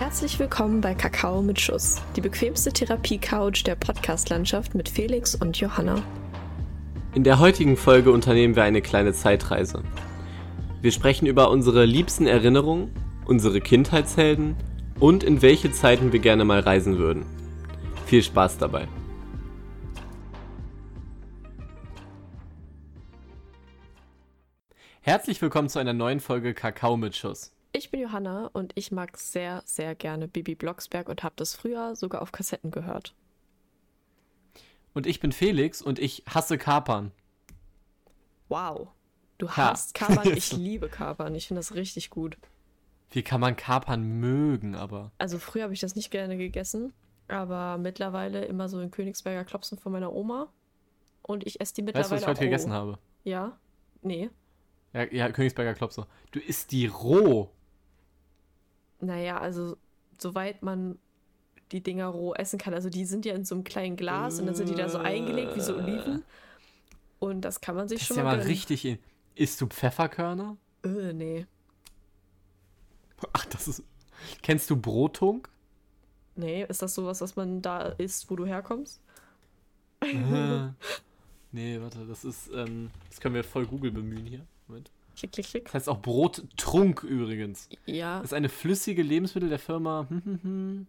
Herzlich willkommen bei Kakao mit Schuss, die bequemste Therapie-Couch der Podcast-Landschaft mit Felix und Johanna. In der heutigen Folge unternehmen wir eine kleine Zeitreise. Wir sprechen über unsere liebsten Erinnerungen, unsere Kindheitshelden und in welche Zeiten wir gerne mal reisen würden. Viel Spaß dabei. Herzlich willkommen zu einer neuen Folge Kakao mit Schuss. Ich bin Johanna und ich mag sehr, sehr gerne Bibi Blocksberg und habe das früher sogar auf Kassetten gehört. Und ich bin Felix und ich hasse Kapern. Wow. Du hasst ja. Kapern, ich liebe Kapern. Ich finde das richtig gut. Wie kann man Kapern mögen, aber? Also früher habe ich das nicht gerne gegessen, aber mittlerweile immer so in Königsberger Klopsen von meiner Oma. Und ich esse die mittlerweile Weißt du, was ich heute roh. gegessen habe? Ja? Nee. Ja, ja, Königsberger Klopse. Du isst die roh. Naja, also soweit man die Dinger roh essen kann. Also die sind ja in so einem kleinen Glas und dann sind die da so eingelegt wie so Oliven. Und das kann man sich das schon ist ja mal mal richtig. In Isst du Pfefferkörner? Äh, nee. Ach, das ist. Kennst du Brotung? Nee, ist das sowas, was man da isst, wo du herkommst? äh, nee, warte, das ist. Ähm, das können wir voll Google bemühen hier. Moment. Klick, klick, klick. Das heißt auch Brottrunk übrigens. Ja. Das ist eine flüssige Lebensmittel der Firma. Hm, hm, hm.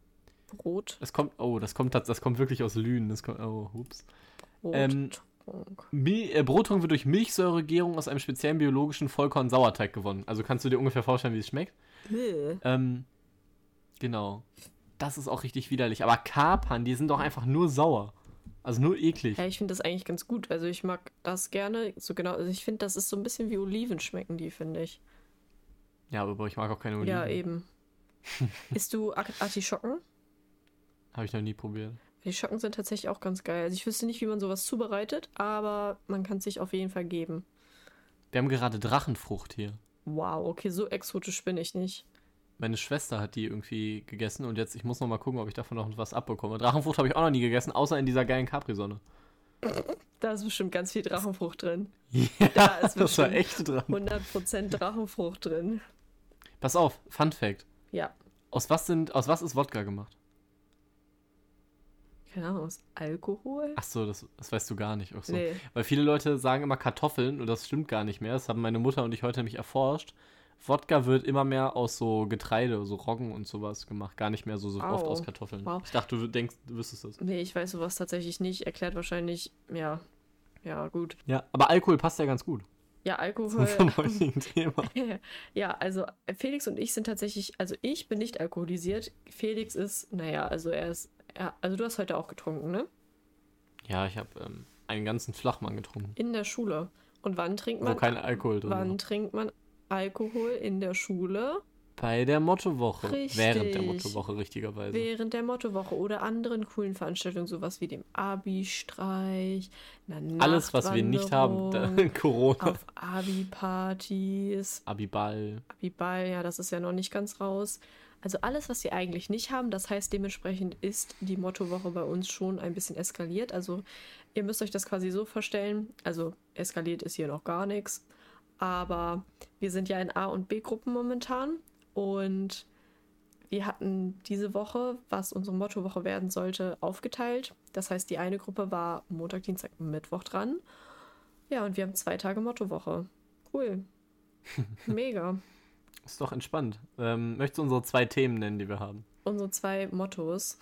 Brot. Das kommt, oh, das kommt, das kommt wirklich aus Lünen. Das kommt, oh, ups. Brot. Ähm, äh, Brottrunk wird durch Milchsäuregärung aus einem speziellen biologischen Vollkorn-Sauerteig gewonnen. Also kannst du dir ungefähr vorstellen, wie es schmeckt. Äh. Ähm, genau. Das ist auch richtig widerlich. Aber Kapern, die sind doch einfach nur sauer. Also nur eklig. Ja, ich finde das eigentlich ganz gut. Also ich mag das gerne. So genau. Also ich finde, das ist so ein bisschen wie Oliven schmecken die, finde ich. Ja, aber ich mag auch keine Oliven. Ja, eben. Isst du Artischocken? Habe ich noch nie probiert. Die Schocken sind tatsächlich auch ganz geil. Also ich wüsste nicht, wie man sowas zubereitet, aber man kann es sich auf jeden Fall geben. Wir haben gerade Drachenfrucht hier. Wow, okay, so exotisch bin ich nicht. Meine Schwester hat die irgendwie gegessen und jetzt, ich muss noch mal gucken, ob ich davon noch was abbekomme. Drachenfrucht habe ich auch noch nie gegessen, außer in dieser geilen Capri-Sonne. Da ist bestimmt ganz viel Drachenfrucht drin. Ja, da ist das war echt dran. 100% Drachenfrucht drin. Pass auf, Fun Fact. Ja. Aus was, sind, aus was ist Wodka gemacht? Keine Ahnung, aus Alkohol? Ach so, das, das weißt du gar nicht. Auch so. Nee. Weil viele Leute sagen immer Kartoffeln und das stimmt gar nicht mehr. Das haben meine Mutter und ich heute nämlich erforscht. Wodka wird immer mehr aus so Getreide, so Roggen und sowas gemacht. Gar nicht mehr so, so Au. oft aus Kartoffeln. Wow. Ich dachte, du denkst, du wüsstest das. Nee, ich weiß sowas tatsächlich nicht. Erklärt wahrscheinlich, ja. Ja, gut. Ja, aber Alkohol passt ja ganz gut. Ja, Alkohol. Zum heutigen Thema. ja, also Felix und ich sind tatsächlich, also ich bin nicht alkoholisiert. Felix ist, naja, also er ist, ja, also du hast heute auch getrunken, ne? Ja, ich habe ähm, einen ganzen Flachmann getrunken. In der Schule. Und wann trinkt man? Wo kein Alkohol drin Wann war. trinkt man Alkohol in der Schule? Bei der Mottowoche. Richtig. Während der Mottowoche, richtigerweise. Während der Mottowoche oder anderen coolen Veranstaltungen, sowas wie dem Abi-Streich, Alles, was wir nicht haben, Corona. Auf Abi-Partys, Abiball. Abi-Ball, ja, das ist ja noch nicht ganz raus. Also alles, was wir eigentlich nicht haben, das heißt dementsprechend ist die Mottowoche bei uns schon ein bisschen eskaliert. Also ihr müsst euch das quasi so vorstellen. Also eskaliert ist hier noch gar nichts. Aber wir sind ja in A- und B-Gruppen momentan. Und wir hatten diese Woche, was unsere Mottowoche werden sollte, aufgeteilt. Das heißt, die eine Gruppe war Montag, Dienstag, Mittwoch dran. Ja, und wir haben zwei Tage Mottowoche. Cool. Mega. Ist doch entspannt. Ähm, möchtest du unsere zwei Themen nennen, die wir haben? Unsere zwei Mottos,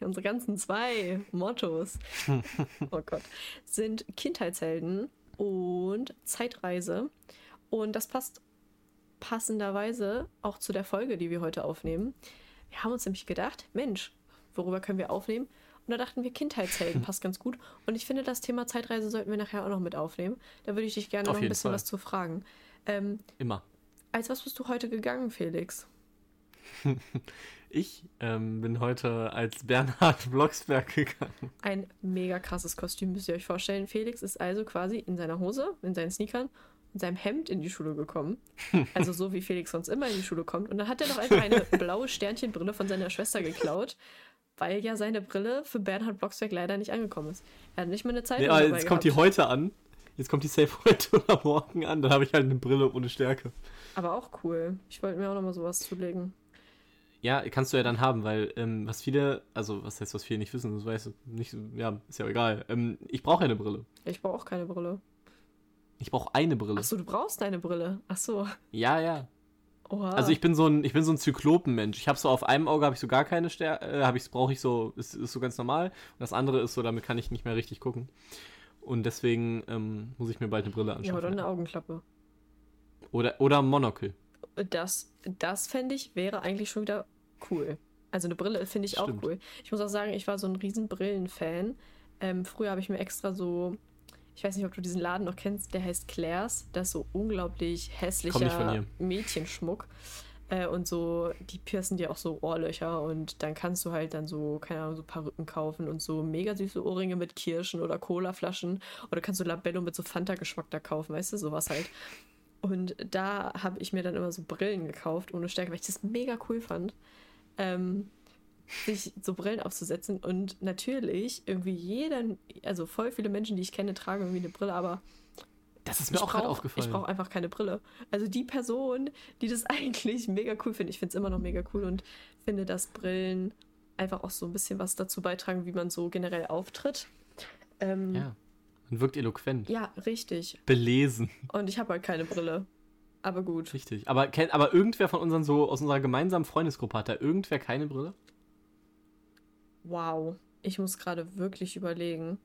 unsere ganzen zwei Mottos, oh Gott, sind Kindheitshelden und Zeitreise. Und das passt passenderweise auch zu der Folge, die wir heute aufnehmen. Wir haben uns nämlich gedacht, Mensch, worüber können wir aufnehmen? Und da dachten wir, Kindheitshelden passt ganz gut. Und ich finde, das Thema Zeitreise sollten wir nachher auch noch mit aufnehmen. Da würde ich dich gerne Auf noch ein bisschen Fall. was zu fragen. Ähm, Immer. als was bist du heute gegangen, Felix? Ich ähm, bin heute als Bernhard Blocksberg gegangen. Ein mega krasses Kostüm, müsst ihr euch vorstellen. Felix ist also quasi in seiner Hose, in seinen Sneakern und seinem Hemd in die Schule gekommen. Also so wie Felix sonst immer in die Schule kommt. Und dann hat er noch einfach eine blaue Sternchenbrille von seiner Schwester geklaut, weil ja seine Brille für Bernhard Blocksberg leider nicht angekommen ist. Er hat nicht mal eine Zeitung Nee, aber dabei jetzt kommt die gehabt. heute an. Jetzt kommt die Safe heute oder morgen an. Dann habe ich halt eine Brille ohne Stärke. Aber auch cool. Ich wollte mir auch noch mal sowas zulegen. Ja, kannst du ja dann haben, weil ähm, was viele, also was heißt, was viele nicht wissen, das weiß ich nicht, ja, ist ja egal. Ähm, ich brauche eine Brille. Ich brauche auch keine Brille. Ich brauche eine Brille. Ach so, du brauchst eine Brille. Ach so. Ja, ja. Oha. Also ich bin so ein, ich bin so ein Zyklopenmensch. Ich habe so auf einem Auge habe ich so gar keine Stärke, äh, habe ich, brauche ich so, ist, ist so ganz normal. Und das andere ist so, damit kann ich nicht mehr richtig gucken. Und deswegen ähm, muss ich mir bald eine Brille anschauen. ja, oder eine Augenklappe. Oder, oder Monokel. Das, das fände ich, wäre eigentlich schon wieder cool. Also eine Brille finde ich Stimmt. auch cool. Ich muss auch sagen, ich war so ein riesen Brillenfan. Ähm, früher habe ich mir extra so, ich weiß nicht, ob du diesen Laden noch kennst, der heißt Claire's. Das ist so unglaublich hässlicher. Mädchenschmuck. Äh, und so, die piercen dir auch so Ohrlöcher und dann kannst du halt dann so, keine Ahnung, so Perücken kaufen und so mega süße Ohrringe mit Kirschen oder Colaflaschen. Oder kannst du Labello mit so Fanta-Geschmack da kaufen, weißt du, sowas halt. Und da habe ich mir dann immer so Brillen gekauft, ohne Stärke, weil ich das mega cool fand, ähm, sich so Brillen aufzusetzen. Und natürlich, irgendwie jeder, also voll viele Menschen, die ich kenne, tragen irgendwie eine Brille, aber Das ist mir ich auch gerade brauche aufgefallen. brauch einfach keine Brille. Also die Person, die das eigentlich mega cool findet, ich finde es immer noch mega cool und finde, dass Brillen einfach auch so ein bisschen was dazu beitragen, wie man so generell auftritt. Ähm, ja. Man wirkt eloquent. ja, richtig. Belesen. Und ich habe halt keine Brille. Aber gut. Richtig. Aber, kennt, aber irgendwer von unseren so, aus unserer gemeinsamen Freundesgruppe hat da irgendwer keine Brille? Wow. Ich muss gerade wirklich überlegen.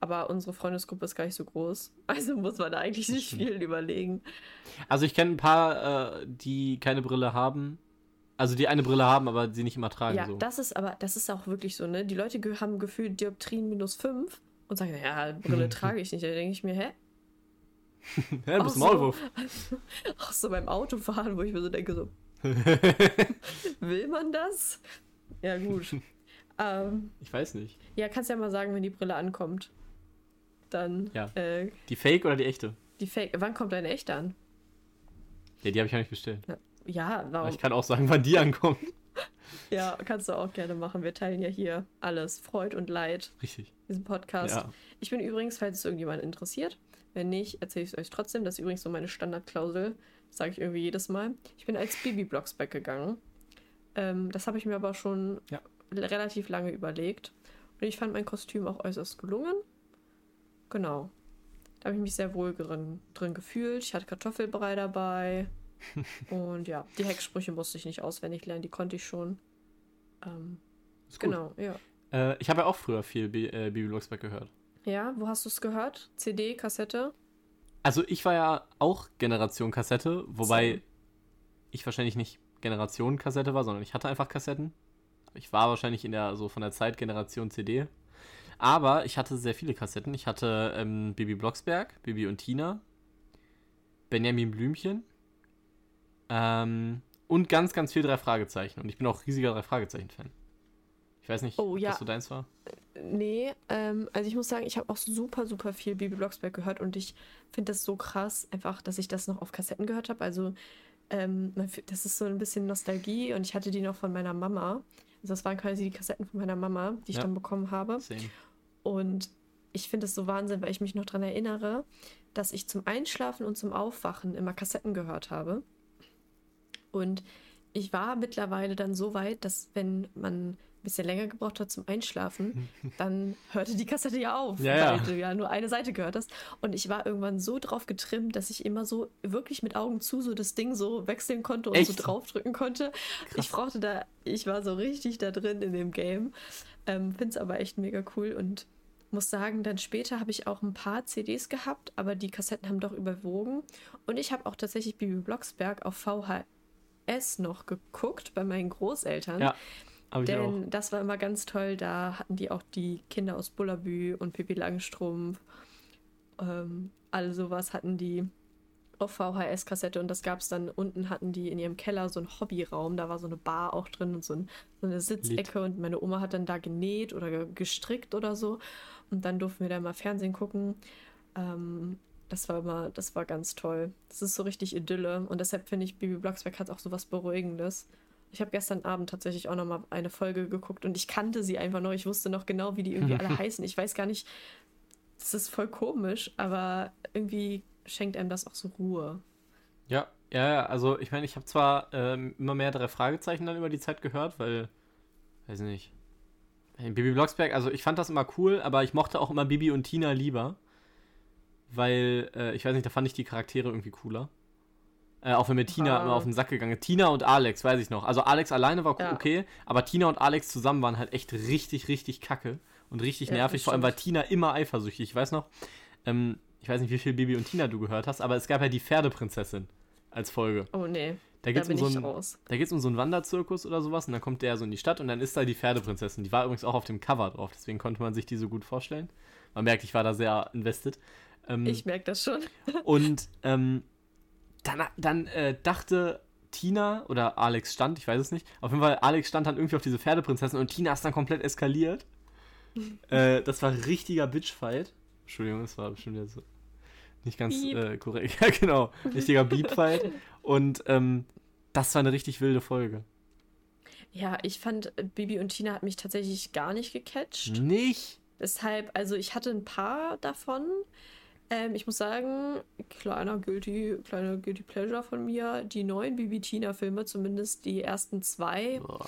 Aber unsere Freundesgruppe ist gar nicht so groß. Also muss man da eigentlich nicht viel überlegen. Also ich kenne ein paar, äh, die keine Brille haben. Also die eine Brille haben, aber sie nicht immer tragen. Ja, so. das ist aber, das ist auch wirklich so, ne? Die Leute haben gefühlt Dioptrien minus 5 und sagen, ja, Brille trage ich nicht. Da denke ich mir, hä? ja, du bist so. Maulwurf. Auch so beim Autofahren, wo ich mir so denke, so, will man das? Ja, gut. Ähm, Ich weiß nicht. ja, kannst ja mal sagen, wenn die Brille ankommt. Dann, Ja. äh, Die Fake oder die echte? die Fake. Wann kommt deine echte an? Ja, die habe ich ja nicht bestellt. Ja, Aber warum? ich kann auch sagen, wann die ankommt. Ja, kannst du auch gerne machen. Wir teilen ja hier alles, Freud und Leid, Richtig. diesen Podcast. Ja. Ich bin übrigens, falls es irgendjemand interessiert, wenn nicht, erzähle ich es euch trotzdem. Das ist übrigens so meine Standardklausel. Sage ich irgendwie jedes Mal. Ich bin als Bibi Blocksberg gegangen. Ähm, das habe ich mir aber schon Ja. Relativ lange überlegt. Und ich fand mein Kostüm auch äußerst gelungen. Genau. Da habe ich mich sehr wohl drin, drin gefühlt. Ich hatte Kartoffelbrei dabei. Und ja, die Hecksprüche musste ich nicht auswendig lernen, die konnte ich schon. Ähm, genau, ja. Äh, ich habe ja auch früher viel B äh, Bibi Blocksberg gehört. Ja, wo hast du es gehört? CD, Kassette? Also ich war ja auch Generation Kassette, wobei Same. ich wahrscheinlich nicht Generation Kassette war, sondern ich hatte einfach Kassetten. Ich war wahrscheinlich in der so von der Zeit Generation CD. Aber ich hatte sehr viele Kassetten. Ich hatte ähm, Bibi Blocksberg, Bibi und Tina, Benjamin Blümchen ähm, und ganz, ganz viel drei Fragezeichen. Und ich bin auch riesiger drei Fragezeichen-Fan. Ich weiß nicht, Oh, ja. was so deins war. Nee, ähm, also ich muss sagen, ich habe auch super, super viel Bibi Blocksberg gehört und ich finde das so krass, einfach, dass ich das noch auf Kassetten gehört habe. Also, ähm, das ist so ein bisschen Nostalgie und ich hatte die noch von meiner Mama. Also, das waren quasi die Kassetten von meiner Mama, die ich Ja. dann bekommen habe. Same. Und ich finde es so Wahnsinn, weil ich mich noch daran erinnere, dass ich zum Einschlafen und zum Aufwachen immer Kassetten gehört habe. Und ich war mittlerweile dann so weit, dass wenn man ein bisschen länger gebraucht hat zum Einschlafen, dann hörte die Kassette ja auf, Ja, ja. weil du ja nur eine Seite gehört hast. Und ich war irgendwann so drauf getrimmt, dass ich immer so wirklich mit Augen zu so das Ding so wechseln konnte und Echt? so draufdrücken konnte. Ich brauchte da, ich war so richtig da drin in dem Game. Ähm, Finde es aber echt mega cool und muss sagen, dann später habe ich auch ein paar CDs gehabt, aber die Kassetten haben doch überwogen. Und ich habe auch tatsächlich Bibi Blocksberg auf VHS noch geguckt bei meinen Großeltern. Ja, auch. Denn das war immer ganz toll. Da hatten die auch die Kinder aus Bullabü und Pippi Langstrumpf. Ähm, all sowas hatten die auf VHS-Kassette und das gab es dann. Unten hatten die in ihrem Keller so einen Hobbyraum. Da war so eine Bar auch drin und so, ein, so eine Sitzecke. Und meine Oma hat dann da genäht oder ge- gestrickt oder so. Und dann durften wir da mal Fernsehen gucken. Ähm, das war immer, das war ganz toll. Das ist so richtig Idylle. Und deshalb finde ich, Bibi Blocksberg hat auch so was Beruhigendes. Ich habe gestern Abend tatsächlich auch noch mal eine Folge geguckt und ich kannte sie einfach noch. Ich wusste noch genau, wie die irgendwie alle heißen. Ich weiß gar nicht, das ist voll komisch, aber irgendwie schenkt einem das auch so Ruhe. Ja, Ja, also ich meine, ich habe zwar ähm, immer mehr drei Fragezeichen dann über die Zeit gehört, weil, weiß nicht. Bibi Blocksberg, also ich fand das immer cool, aber ich mochte auch immer Bibi und Tina lieber. Weil, äh, ich weiß nicht, da fand ich die Charaktere irgendwie cooler. Äh, auch wenn mir Tina ah. immer auf den Sack gegangen ist. Tina und Alex, weiß ich noch. Also Alex alleine war ja. okay, aber Tina und Alex zusammen waren halt echt richtig, richtig kacke und richtig ja, nervig. Vor allem war Tina immer eifersüchtig. Ich weiß noch, ähm, ich weiß nicht, wie viel Bibi und Tina du gehört hast, aber es gab ja die Pferdeprinzessin als Folge. Oh nee. Da geht es um, so ein, um so einen Wanderzirkus oder sowas und dann kommt der so in die Stadt und dann ist da die Pferdeprinzessin. Die war übrigens auch auf dem Cover drauf, deswegen konnte man sich die so gut vorstellen. Man merkt, ich war da sehr invested. Ähm, ich merke das schon. und ähm, dann, dann äh, dachte Tina oder Alex stand, ich weiß es nicht. Auf jeden Fall, Alex stand dann irgendwie auf diese Pferdeprinzessin und Tina ist dann komplett eskaliert. äh, das war richtiger Bitchfight. Entschuldigung, das war bestimmt jetzt nicht ganz äh, korrekt. ja, genau. Richtiger Beep-Fight. Und ähm, das war eine richtig wilde Folge. Ja, ich fand, äh, Bibi und Tina hat mich tatsächlich gar nicht gecatcht. Nicht? Deshalb, also ich hatte ein paar davon. Ähm, ich muss sagen, kleiner Guilty, kleiner Guilty Pleasure von mir, die neuen Bibi Tina Filme, zumindest die ersten zwei. Boah.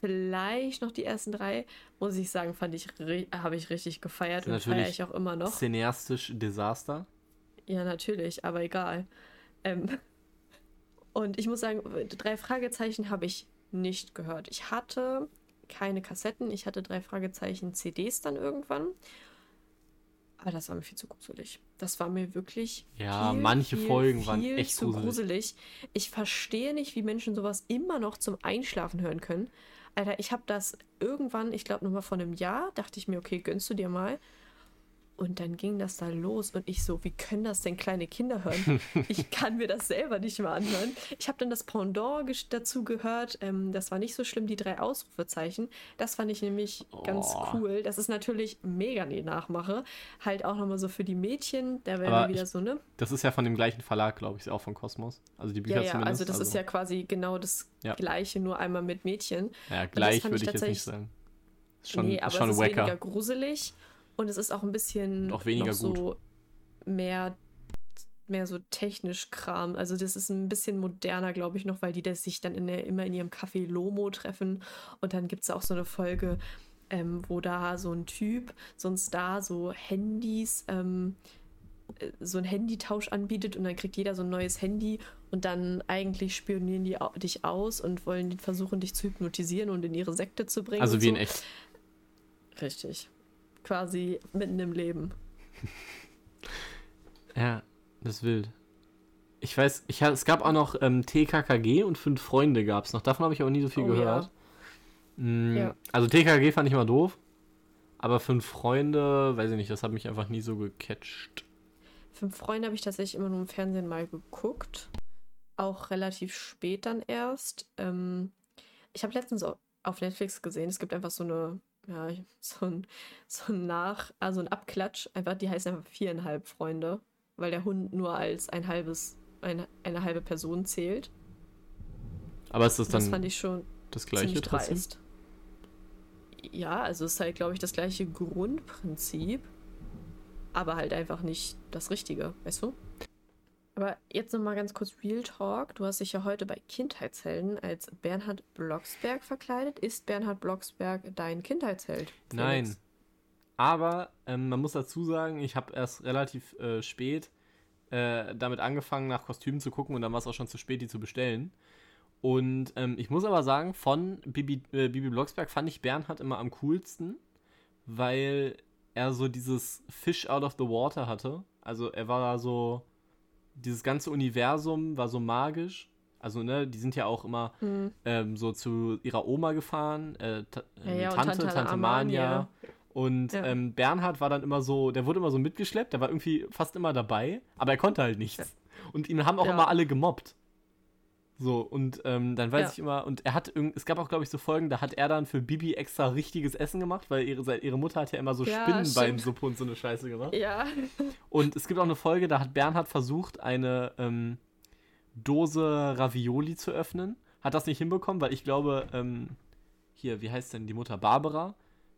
Vielleicht noch die ersten drei, muss ich sagen, fand ich, habe ich richtig gefeiert und feiere ich auch immer noch. Cineastisch Desaster. Ja, natürlich, aber egal. Ähm, und ich muss sagen, drei Fragezeichen habe ich nicht gehört. Ich hatte keine Kassetten, ich hatte drei Fragezeichen CDs dann irgendwann. Aber das war mir viel zu gruselig. Das war mir wirklich. Ja, viel, manche viel, Folgen viel waren echt zu gruselig. gruselig. Ich verstehe nicht, wie Menschen sowas immer noch zum Einschlafen hören können. Alter, ich habe das irgendwann, ich glaube nochmal vor einem Jahr, dachte ich mir, okay, gönnst du dir mal. Und dann ging das da los und ich so, wie können das denn kleine Kinder hören? Ich kann mir das selber nicht mehr anhören. Ich habe dann das Pendant dazu gehört. Ähm, das war nicht so schlimm, die drei Ausrufezeichen. Das fand ich nämlich oh. ganz cool. Das ist natürlich mega die Nachmache. Halt auch nochmal so für die Mädchen. Da wir wieder ich, so, ne? Das ist ja von dem gleichen Verlag, glaube ich, auch von Kosmos. Also die Bücher ja, ja, zumindest. Also das also. ist ja quasi genau das ja. gleiche, nur einmal mit Mädchen. Ja, gleich würde ich, ich jetzt nicht sagen. Ist schon, nee, aber ist schon es ist wacker. weniger gruselig. Und es ist auch ein bisschen auch weniger noch so gut. mehr mehr so technisch Kram. Also das ist ein bisschen moderner, glaube ich, noch, weil die das sich dann in der, immer in ihrem Café Lomo treffen. Und dann gibt es auch so eine Folge, ähm, wo da so ein Typ, so ein Star, so Handys, ähm, äh, so ein Handytausch anbietet und dann kriegt jeder so ein neues Handy und dann eigentlich spionieren die dich aus und wollen versuchen, dich zu hypnotisieren und in ihre Sekte zu bringen. Also wie so. in echt. Richtig quasi mitten im Leben. ja, das ist wild. Ich weiß, ich, es gab auch noch ähm, TKKG und Fünf Freunde gab es noch. Davon habe ich auch nie so viel oh, gehört. Ja. Mm, ja. Also TKKG fand ich immer doof. Aber Fünf Freunde, weiß ich nicht, das hat mich einfach nie so gecatcht. Fünf Freunde habe ich tatsächlich immer nur im Fernsehen mal geguckt. Auch relativ spät dann erst. Ähm, ich habe letztens auf Netflix gesehen, es gibt einfach so eine ja, so ein, so ein Nach, also ein Abklatsch. Einfach, die heißen einfach viereinhalb Freunde, weil der Hund nur als ein halbes, eine, eine halbe Person zählt. Aber ist das dann das fand ich schon das gleiche dreist. Ja, also es ist halt, glaube ich, das gleiche Grundprinzip, aber halt einfach nicht das Richtige, weißt du? Aber jetzt nochmal ganz kurz Real Talk. Du hast dich ja heute bei Kindheitshelden als Bernhard Blocksberg verkleidet. Ist Bernhard Blocksberg dein Kindheitsheld? Felix? Nein. Aber ähm, man muss dazu sagen, ich habe erst relativ äh, spät äh, damit angefangen, nach Kostümen zu gucken und dann war es auch schon zu spät, die zu bestellen. Und ähm, ich muss aber sagen, von Bibi, äh, Bibi Blocksberg fand ich Bernhard immer am coolsten, weil er so dieses Fish out of the water hatte. Also er war so dieses ganze Universum war so magisch. Also, ne, die sind ja auch immer mhm. ähm, so zu ihrer Oma gefahren, äh, ta ja, ja, Tante, Tante, Tante Mania. Und ja. ähm, Bernhard war dann immer so, der wurde immer so mitgeschleppt, der war irgendwie fast immer dabei, aber er konnte halt nichts. Und ihn haben auch immer alle gemobbt. So, und ähm, dann weiß ja. ich immer, und er hat, es gab auch, glaube ich, so Folgen, da hat er dann für Bibi extra richtiges Essen gemacht, weil ihre, ihre Mutter hat ja immer so ja, Spinnenbeinsuppe und so eine Scheiße gemacht. Ja. Und es gibt auch eine Folge, da hat Bernhard versucht, eine ähm, Dose Ravioli zu öffnen. Hat das nicht hinbekommen, weil ich glaube, ähm, hier, wie heißt denn die Mutter? Barbara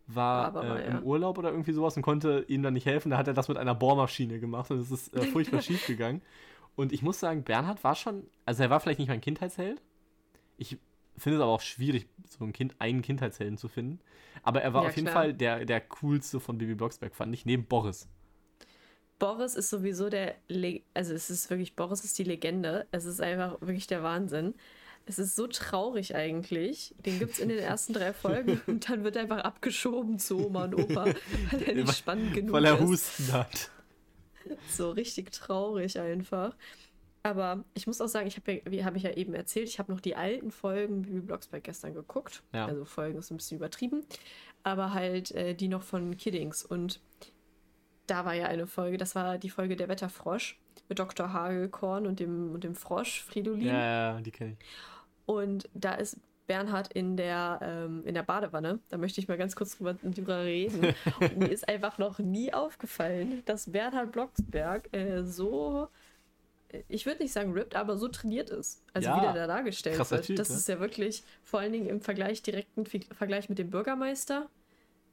war Barbara, äh, im ja. Urlaub oder irgendwie sowas und konnte ihm dann nicht helfen. Da hat er das mit einer Bohrmaschine gemacht und es ist äh, furchtbar schief gegangen. Und ich muss sagen, Bernhard war schon, also er war vielleicht nicht mein Kindheitsheld. Ich finde es aber auch schwierig, so ein Kind, einen Kindheitshelden zu finden. Aber er war Ja, auf jeden klar. Fall der, der coolste von Bibi Blocksberg, fand ich, neben Boris. Boris ist sowieso der, Le also es ist wirklich, Boris ist die Legende. Es ist einfach wirklich der Wahnsinn. Es ist so traurig eigentlich. Den gibt es in den ersten drei Folgen und dann wird er einfach abgeschoben zu Oma und Opa, weil er nicht spannend genug Weil er ist. Husten hat. So richtig traurig einfach. Aber ich muss auch sagen, ich habe ja, wie habe ich ja eben erzählt, ich habe noch die alten Folgen Bibi Blocksberg gestern geguckt. Ja. Also Folgen ist ein bisschen übertrieben. Aber halt äh, die noch von Kiddings. Und da war ja eine Folge, das war die Folge Der Wetterfrosch mit Dr. Hagelkorn und dem, und dem Frosch Fridolin. Ja, ja, die kenne ich. Und da ist Bernhard in der, ähm, in der Badewanne. Da möchte ich mal ganz kurz drüber, drüber reden. Und mir ist einfach noch nie aufgefallen, dass Bernhard Blocksberg äh, so, äh, ich würde nicht sagen ripped, aber so trainiert ist. Also Ja, wie der da dargestellt wird. Typ, das ne? ist ja wirklich vor allen Dingen im Vergleich, direkten Vergleich mit dem Bürgermeister,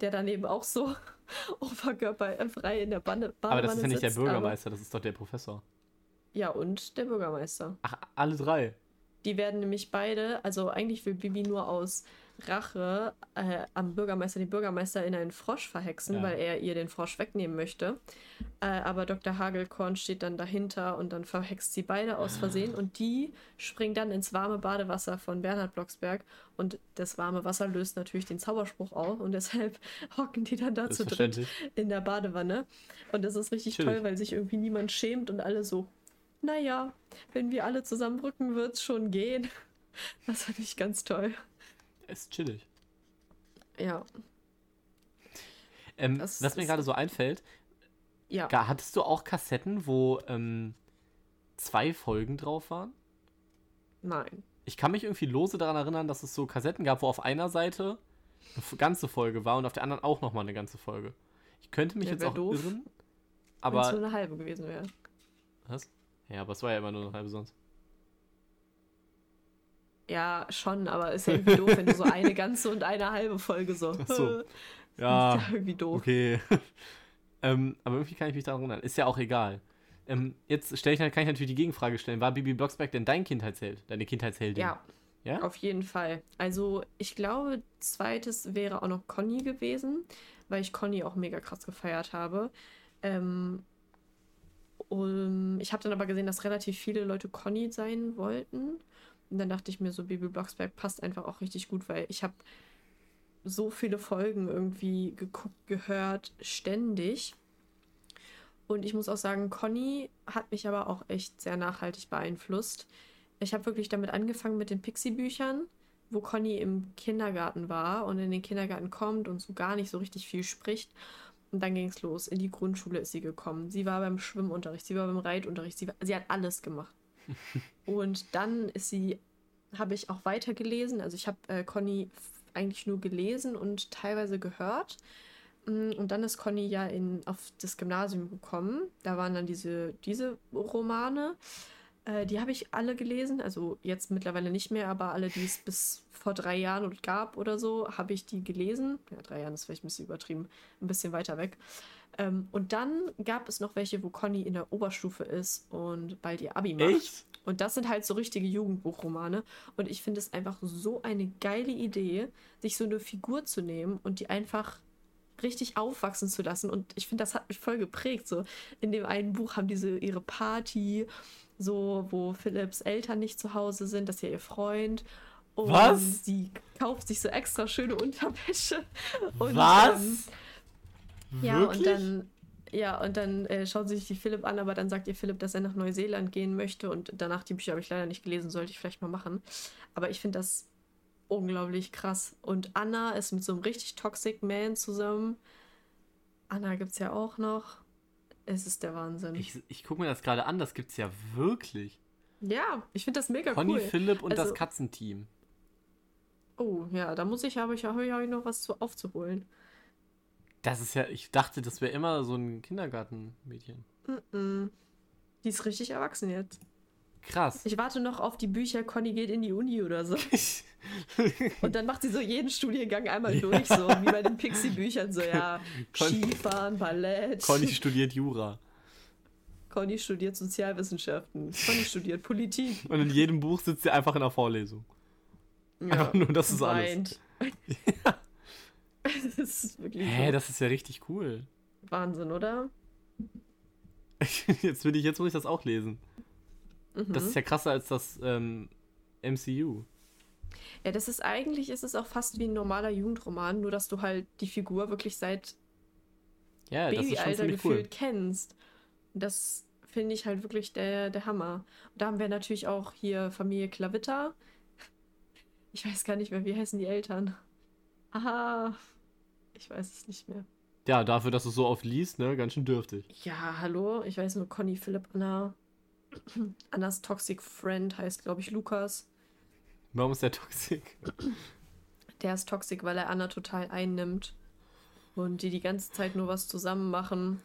der daneben auch so oberkörperfrei in der Bande Badewanne Aber das ist ja nicht der sitzt, Bürgermeister, das ist doch der Professor. Ja, und der Bürgermeister. Ach, alle drei. Die werden nämlich beide, also eigentlich will Bibi nur aus Rache äh, am Bürgermeister den Bürgermeister in einen Frosch verhexen, Ja. weil er ihr den Frosch wegnehmen möchte. Äh, aber Dr. Hagelkorn steht dann dahinter und dann verhext sie beide aus Versehen und die springen dann ins warme Badewasser von Bernhard Blocksberg und das warme Wasser löst natürlich den Zauberspruch auf und deshalb hocken die dann da zu dritt Selbstverständlich. in der Badewanne. Und das ist richtig Chillig. toll, weil sich irgendwie niemand schämt und alle so, naja, wenn wir alle zusammenrücken, wird es schon gehen. Das fand ich ganz toll. Ist chillig. Ja, Ähm, Das was mir gerade so einfällt, ja. hattest du auch Kassetten, wo ähm, zwei Folgen drauf waren? Nein. Ich kann mich irgendwie lose daran erinnern, dass es so Kassetten gab, wo auf einer Seite eine ganze Folge war und auf der anderen auch nochmal eine ganze Folge. Ich könnte mich Ja, jetzt auch doof, irren, Wenn es aber... nur eine halbe gewesen wäre. Was? Ja, aber es war ja immer nur eine halbe sonst. Ja, schon, aber ist ja irgendwie doof, wenn du so eine ganze und eine halbe Folge so. Ach so. Ist Ja, ja irgendwie doof. okay. ähm, aber irgendwie kann ich mich daran erinnern. Ist ja auch egal. Ähm, jetzt stell ich, kann ich natürlich die Gegenfrage stellen. War Bibi Blocksberg denn dein Kindheitsheld? Deine Kindheitsheldin? Ja, Ja? Auf jeden Fall. Also ich glaube, zweites wäre auch noch Conny gewesen, weil ich Conny auch mega krass gefeiert habe. Ähm, um, ich habe dann aber gesehen, dass relativ viele Leute Conny sein wollten. Und dann dachte ich mir so, Bibi Blocksberg passt einfach auch richtig gut, weil ich habe so viele Folgen irgendwie geguckt, gehört, ständig. Und ich muss auch sagen, Conny hat mich aber auch echt sehr nachhaltig beeinflusst. Ich habe wirklich damit angefangen mit den Pixie-Büchern, wo Conny im Kindergarten war und in den Kindergarten kommt und so gar nicht so richtig viel spricht. Und dann ging es los. In die Grundschule ist sie gekommen. Sie war beim Schwimmunterricht, sie war beim Reitunterricht, sie, war, sie hat alles gemacht. und dann ist sie, habe ich auch weitergelesen. Also ich habe äh, Conny eigentlich nur gelesen und teilweise gehört. Mm, Und dann ist Conny ja in, auf das Gymnasium gekommen. Da waren dann diese, diese Romane. Äh, die habe ich alle gelesen. Also jetzt mittlerweile nicht mehr, aber alle, die es bis vor drei Jahren und gab oder so, habe ich die gelesen. Ja, drei Jahren ist vielleicht ein bisschen übertrieben, ein bisschen weiter weg. Ähm, und dann gab es noch welche, wo Conny in der Oberstufe ist und bald ihr Abi macht. Echt? Und das sind halt so richtige Jugendbuchromane. Und ich finde es einfach so eine geile Idee, sich so eine Figur zu nehmen und die einfach richtig aufwachsen zu lassen. Und ich finde, das hat mich voll geprägt. So in dem einen Buch haben diese ihre Party, so wo Philipps Eltern nicht zu Hause sind, das ist ja ihr Freund. Und Was? sie kauft sich so extra schöne Unterwäsche. Und, Was? Ähm, ja, Wirklich? und dann, ja, und dann äh, schaut sie sich die Philipp an, aber dann sagt ihr Philipp, dass er nach Neuseeland gehen möchte und danach die Bücher habe ich leider nicht gelesen, sollte ich vielleicht mal machen. Aber ich finde das unglaublich krass. Und Anna ist mit so einem richtig Toxic Man zusammen. Anna gibt es ja auch noch. Es ist der Wahnsinn. Ich, ich gucke mir das gerade an, das gibt's ja wirklich. ja, ich finde das mega Conny, cool. Philipp und das Also- Katzenteam. Oh, ja, da muss ich, habe ich, habe ich auch noch was zu, aufzuholen. Das ist ja, ich dachte, das wäre immer so ein Kindergartenmädchen. Mm. Die ist richtig erwachsen jetzt. Krass. Ich warte noch auf die Bücher, Conny geht in die Uni oder so. Und dann macht sie so jeden Studiengang einmal durch, so wie bei den Pixie-Büchern, so ja, Con- Skifahren, Ballett. Conny studiert Jura. Conny studiert Sozialwissenschaften. Conny studiert Politik. Und in jedem Buch sitzt sie einfach in der Vorlesung. Einfach nur, das ist alles. ja. Das ist wirklich Hä, so. das ist ja richtig cool. Wahnsinn, oder? Jetzt will ich, jetzt muss ich das auch lesen. Mhm. Das ist ja krasser als das ähm, MCU. Ja, das ist eigentlich, ist es auch fast wie ein normaler Jugendroman, nur dass du halt die Figur wirklich seit Ja, Babyalter gefühlt cool. kennst. Das finde ich halt wirklich der, der Hammer. Und da haben wir natürlich auch hier Familie Klavitta. Ich weiß gar nicht mehr, wie heißen die Eltern? Aha, ich weiß es nicht mehr. Ja, dafür, dass du so oft liest, ne, ganz schön dürftig. Ja, hallo, ich weiß nur Conny, Philipp, Anna. Annas Toxic Friend heißt, glaube ich, Lukas. Warum ist der toxisch? Der ist toxisch, weil er Anna total einnimmt. Und die die ganze Zeit nur was zusammen machen.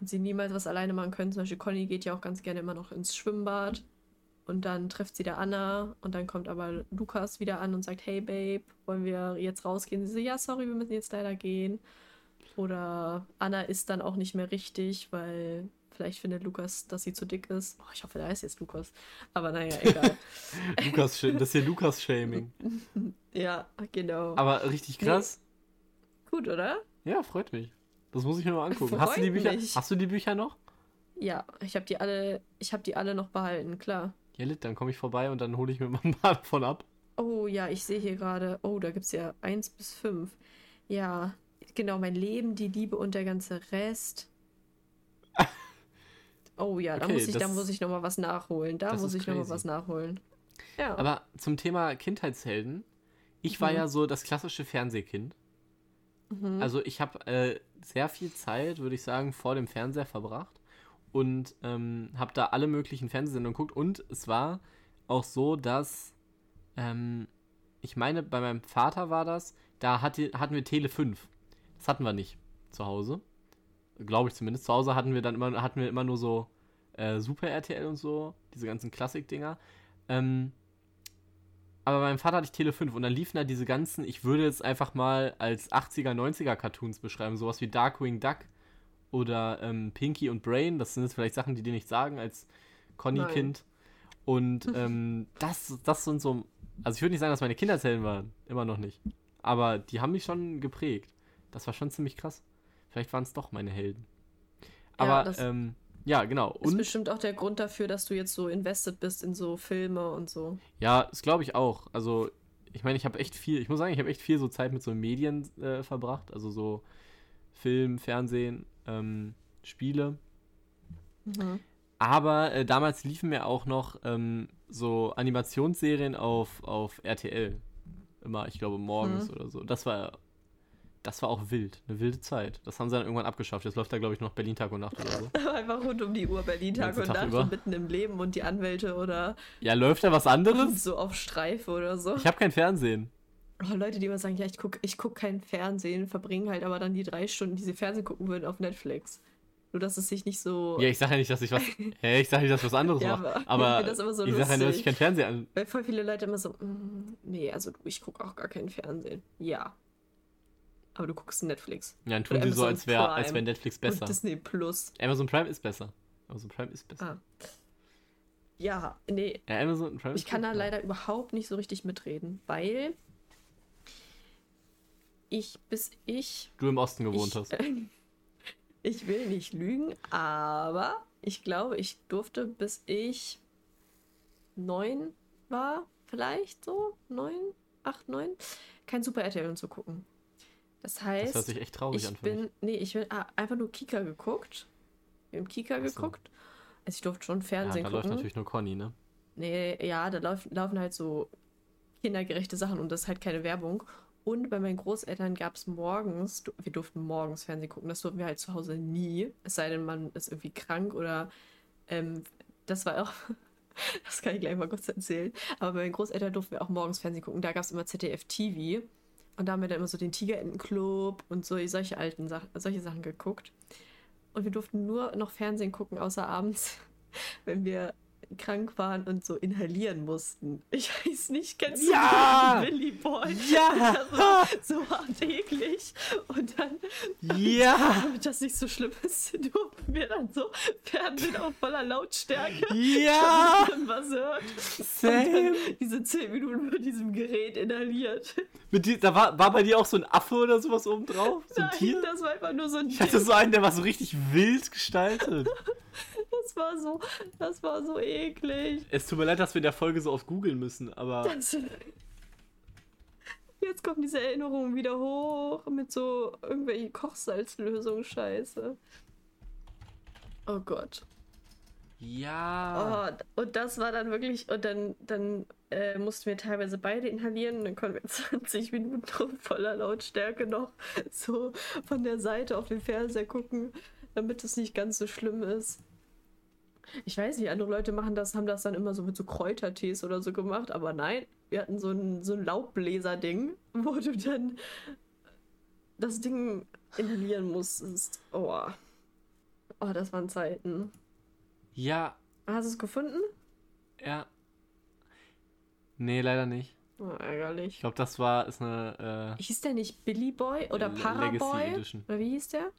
Und sie niemals was alleine machen können. Zum Beispiel Conny geht ja auch ganz gerne immer noch ins Schwimmbad. Und dann trifft sie da Anna. Und dann kommt aber Lukas wieder an und sagt, hey Babe, wollen wir jetzt rausgehen? Sie so, ja, sorry, wir müssen jetzt leider gehen. Oder Anna ist dann auch nicht mehr richtig, weil vielleicht findet Lukas, dass sie zu dick ist. Oh, ich hoffe, da ist jetzt Lukas. Aber naja, egal. Lukas, das ist ja Lukas-Shaming. ja, genau. Aber richtig krass. Gut, oder? Ja, freut mich. Das muss ich mir mal angucken. Freut Hast du die Bücher? mich. Hast du die Bücher noch? Ja, ich habe die alle, ich habe die alle noch behalten, klar. Ja, lit, dann komme ich vorbei und dann hole ich mir mal ein paar davon ab. Oh ja, ich sehe hier gerade, oh, da gibt es ja eins bis fünf. Ja, genau, mein Leben, die Liebe und der ganze Rest. Oh ja, da Okay, muss ich, da muss ich noch mal was nachholen. Da muss ich noch mal crazy. was nachholen. Ja. Aber zum Thema Kindheitshelden. Ich war Mhm. ja so das klassische Fernsehkind. Mhm. Also ich habe äh, sehr viel Zeit, würde ich sagen, vor dem Fernseher verbracht und ähm, habe da alle möglichen Fernsehsendungen geguckt. Und es war auch so, dass ähm, ich meine, bei meinem Vater war das, da hatte, hatten wir Tele 5. Das hatten wir nicht zu Hause. Glaube ich zumindest. Zu Hause hatten wir dann immer, hatten wir immer nur so äh, Super RTL und so, diese ganzen Klassik-Dinger. Ähm, aber bei meinem Vater hatte ich Tele 5 und dann liefen da diese ganzen, ich würde jetzt einfach mal als 80er, 90er Cartoons beschreiben, sowas wie Darkwing Duck oder ähm, Pinky und Brain. Das sind jetzt vielleicht Sachen, die dir nicht sagen als Conny-Kind. Und ähm, das, das sind so, also ich würde nicht sagen, dass meine Kindheitshelden waren, immer noch nicht. Aber die haben mich schon geprägt. Das war schon ziemlich krass. Vielleicht waren es doch meine Helden. Aber das- ähm, ja, genau. ist Und bestimmt auch der Grund dafür, dass du jetzt so invested bist in so Filme und so. Ja, das glaube ich auch. Also, ich meine, ich habe echt viel, ich muss sagen, ich habe echt viel so Zeit mit so Medien äh, verbracht. Also so Film, Fernsehen, ähm, Spiele. Mhm. Aber äh, damals liefen mir auch noch ähm, so Animationsserien auf, auf RTL. Immer, ich glaube, morgens Mhm. oder so. Das war, das war auch wild. Eine wilde Zeit. Das haben sie dann irgendwann abgeschafft. Jetzt läuft da, glaube ich, noch Berlin Tag und Nacht oder so. Einfach rund um die Uhr Berlin Tag und Tag Nacht über. und mitten im Leben und die Anwälte oder Ja, läuft da was anderes? so auf Streife oder so. Ich habe kein Fernsehen. Oh, Leute, die immer sagen, ja, ich gucke ich guck kein Fernsehen, verbringen halt aber dann die drei Stunden, die sie Fernsehen gucken würden, auf Netflix. Nur, dass es sich nicht so. Ja, ich sage ja nicht, dass ich was. Hä, ich sage nicht, dass ich was anderes Ja, mache. aber ich so ich sage ja nur, dass ich kein Fernsehen an. Weil voll viele Leute immer so, "Mm, nee, also du, ich gucke auch gar kein Fernsehen. Ja. Aber du guckst Netflix. Ja, dann tun sie so, als wäre als wär Netflix besser. Und Disney Plus. Amazon Prime ist besser. Amazon Prime ist besser. Ah. Ja, nee, Ja, Amazon Prime Ich kann da leider überhaupt nicht so richtig mitreden, weil ich, bis ich. Du im Osten gewohnt ich, hast. ich will nicht lügen, aber ich glaube, ich durfte, bis ich neun war, vielleicht so, neun, acht, neun, kein Super RTL zu gucken. Das heißt, Das hört sich echt traurig ich an bin, mich. nee, ich bin ah, einfach nur Kika geguckt. Wir haben Kika so. geguckt. Also ich durfte schon Ja, Fernsehen da gucken. läuft natürlich nur Conny, ne? Nee, ja, da lauf, laufen halt so kindergerechte Sachen und das ist halt keine Werbung. Und bei meinen Großeltern gab es morgens, wir durften morgens Fernsehen gucken, das durften wir halt zu Hause nie. Es sei denn, man ist irgendwie krank oder ähm, das war auch, das kann ich gleich mal kurz erzählen. Aber bei meinen Großeltern durften wir auch morgens Fernsehen gucken. Da gab es immer ZDF TV und da haben wir dann immer so den Tigerentenclub und so solche alten Sachen, solche Sachen geguckt. Und wir durften nur noch Fernsehen gucken, außer abends, wenn wir krank waren und so inhalieren mussten. Ich weiß nicht, kennst du Ja! den Willy Boy? Ja! Das so hart eklig. Und dann, Ja! damit das nicht so schlimm ist, durften wir dann so Fernsehen auf voller Lautstärke. Ja! Was hört. Same! Diese 10 Minuten mit diesem Gerät inhaliert. Mit die, da war, war bei dir auch so ein Affe oder sowas oben drauf? So ein Nein, Tier? das war einfach nur so ein Ich hatte so einen, der war so richtig wild gestaltet. Das war so, das war so eklig. es tut mir leid, dass wir in der Folge so oft googeln müssen, aber Das, jetzt kommen diese Erinnerungen wieder hoch mit so irgendwelche Kochsalzlösungen, Scheiße. Oh Gott. ja. Oh, und das war dann wirklich, und dann, dann äh, mussten wir teilweise beide inhalieren und dann konnten wir 20 Minuten auf voller Lautstärke noch so von der Seite auf den Fernseher gucken, damit es nicht ganz so schlimm ist. Ich weiß nicht, andere Leute machen das, haben das dann immer so mit so Kräutertees oder so gemacht, aber nein, wir hatten so ein, so ein Laubbläser-Ding, wo du dann das Ding inhalieren musstest. Oh. Oh, das waren Zeiten. Ja, Hast du es gefunden? ja. Nee, leider nicht. Oh, ärgerlich. Ich glaube, das war ist eine. Äh, Hieß der nicht Billy Boy oder Paraboy? Oder wie hieß der?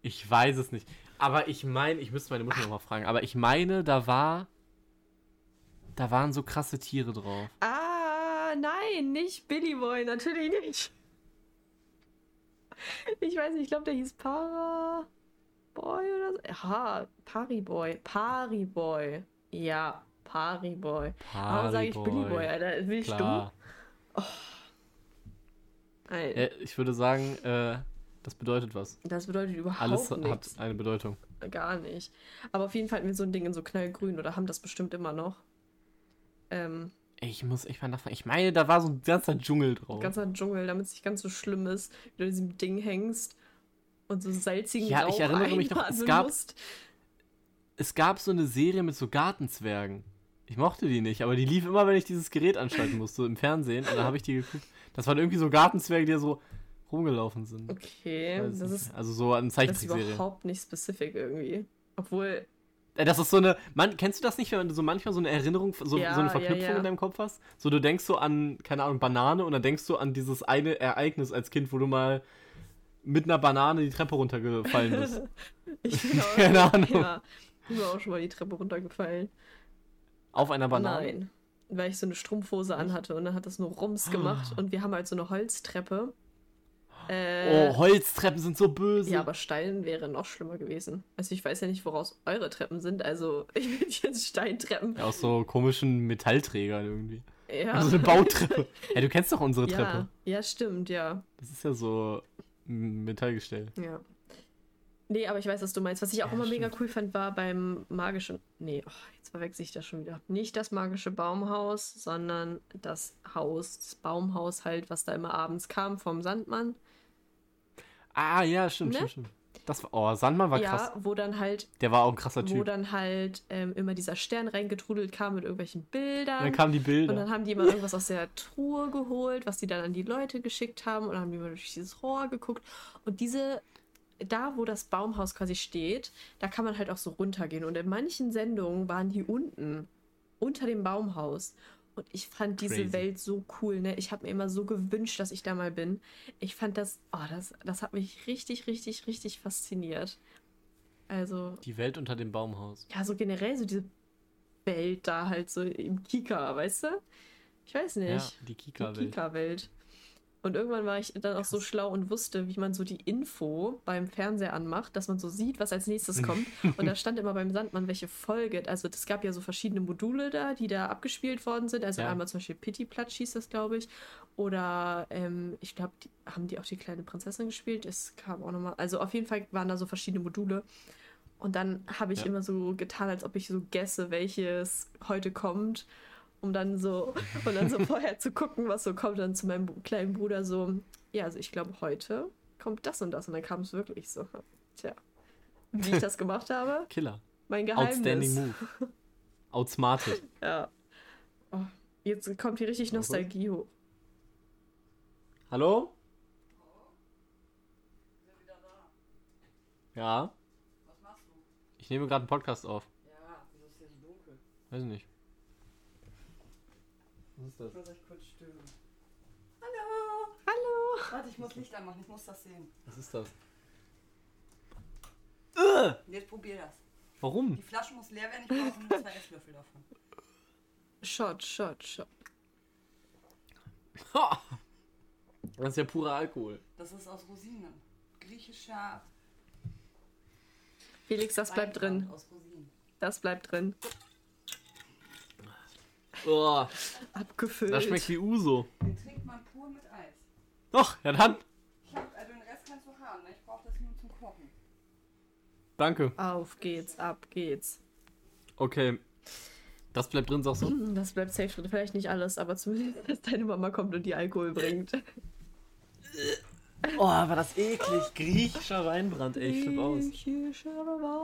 ich weiß es nicht. Aber ich meine, ich müsste meine Mutter nochmal fragen. Aber ich meine, da war. Da waren so krasse Tiere drauf. Ah, nein, nicht Billy Boy, natürlich nicht. Ich weiß nicht, ich glaube, der hieß Para Boy oder so. Aha, Pariboy. Pariboy. Ja, Pariboy. Warum sage ich Billy Boy, Alter? Will ich Klar. dumm? Nein, Ja, ich würde sagen, äh, das bedeutet was. das bedeutet überhaupt Alles nichts. hat eine Bedeutung. Gar nicht. Aber auf jeden Fall hatten wir so ein Ding in so knallgrün oder haben das bestimmt immer noch. Ähm, Ich muss echt mal nachfragen. Ich meine, da war so ein ganzer Dschungel drauf. ganzer Dschungel, damit es nicht ganz so schlimm ist, wie du in diesem Ding hängst und so salzigen Ja, ich Rauch erinnere mich noch, es gab- musst. es gab so eine Serie mit so Gartenzwergen. Ich mochte die nicht, aber die lief immer, wenn ich dieses Gerät anschalten musste im Fernsehen. Und dann habe ich die geguckt. Das waren irgendwie so Gartenzwerge, die da so rumgelaufen sind. Okay, das nicht. ist, also so eine das ist Zeichentrickserie. überhaupt nicht specific irgendwie. Obwohl, Äh, Das ist so eine. Man, kennst du das nicht, wenn du so manchmal so eine Erinnerung, so, Ja, so eine ja, Verknüpfung ja. in deinem Kopf hast? So, du denkst so an, keine Ahnung, Banane und dann denkst du an dieses eine Ereignis als Kind, wo du mal mit einer Banane die Treppe runtergefallen bist. ich bin auch, Keine Ahnung. Ja, ich bin auch schon mal die Treppe runtergefallen. Auf einer Banane. Nein, weil ich so eine Strumpfhose anhatte und dann hat das nur Rums gemacht und wir haben halt so eine Holztreppe. Äh, Oh, Holztreppen sind so böse. Ja, aber Stein wäre noch schlimmer gewesen. Also ich weiß ja nicht, woraus eure Treppen sind. Also ich bin jetzt Steintreppen. Ja, aus so komischen Metallträgern irgendwie. Ja. Also eine Bautreppe. ja, du kennst doch unsere ja, Treppe. ja, stimmt, ja. Das ist ja so Metallgestell. Ja. Nee, aber ich weiß, was du meinst. Was ich auch Ja, immer mega stimmt. cool fand, war beim magischen. Nee, oh, jetzt verwechsel ich das schon wieder. Nicht das magische Baumhaus, sondern das Haus, das Baumhaus halt, was da immer abends kam vom Sandmann. Ah, ja, stimmt, Ne? stimmt, stimmt. Das war, oh, Sandmann war ja, krass. wo dann halt, Der war auch ein krasser wo Typ. dann halt ähm, immer dieser Stern reingetrudelt kam mit irgendwelchen Bildern. Und dann kamen die Bilder. Und dann haben die immer irgendwas aus der Truhe geholt, was die dann an die Leute geschickt haben. Und dann haben die immer durch dieses Rohr geguckt. Und diese, da wo das Baumhaus quasi steht, da kann man halt auch so runtergehen. Und in manchen Sendungen waren die unten, unter dem Baumhaus. Und ich fand diese Crazy. Welt so cool, ne? Ich habe mir immer so gewünscht, dass ich da mal bin. Ich fand das, oh, das, das hat mich richtig, richtig, richtig fasziniert. Also, die Welt unter dem Baumhaus. ja, so generell so diese Welt da halt so im Kika, weißt du? Ich weiß nicht. Ja, die die Kika-Welt. Und irgendwann war ich dann auch so schlau und wusste, wie man so die Info beim Fernseher anmacht, dass man so sieht, was als nächstes kommt. und da stand immer beim Sandmann, welche Folge. Also es gab ja so verschiedene Module da, die da abgespielt worden sind. Also Ja. einmal zum Beispiel Pity Platsch hieß das, glaube ich. Oder ähm, ich glaube, haben die auch die kleine Prinzessin gespielt? Es kam auch nochmal. Also auf jeden Fall waren da so verschiedene Module. Und dann habe ich Ja. immer so getan, als ob ich so gesse, welches heute kommt, um dann so und dann so vorher zu gucken, was so kommt, dann zu meinem kleinen Bruder so, ja, also ich glaube, heute kommt das und das. Und dann kam es wirklich so. Tja. Wie ich das gemacht habe, Killer. mein Outstanding Geheimnis. Move. Outsmarted. Ja. Oh, jetzt kommt hier richtig Nostalgie hoch. Hallo? Ja? Was machst du? Ich nehme gerade einen Podcast auf. Ja, wieso ist hier so dunkel? Weiß nicht. Was ist das? Ich muss euch kurz stören. Hallo! Warte, ich muss Licht anmachen, ich muss das sehen. Was ist das? Äh, Jetzt probier das. warum? Die Flasche muss leer werden, ich brauche nur zwei Esslöffel davon. Shot, shot, shot. Ha! Das ist ja purer Alkohol. Das ist aus Rosinen. Griechischer Felix, das bleibt Weinbrand drin. Aus Rosinen. Das bleibt drin. Oh, Abgefüllt. das schmeckt wie Uso. Den trinkt man pur mit Eis. Doch, ja dann. Ich hab, also den Rest kannst du haben, ne? ich brauche das nur zum Kochen. Danke. Auf geht's, ab geht's. Okay. Das bleibt drin, sagst du? Hm, Das bleibt safe drin. Vielleicht nicht alles, aber zumindest, dass deine Mama kommt und die Alkohol bringt. Oh, war das eklig. Griechischer Weinbrand, ey, ich flipp aus.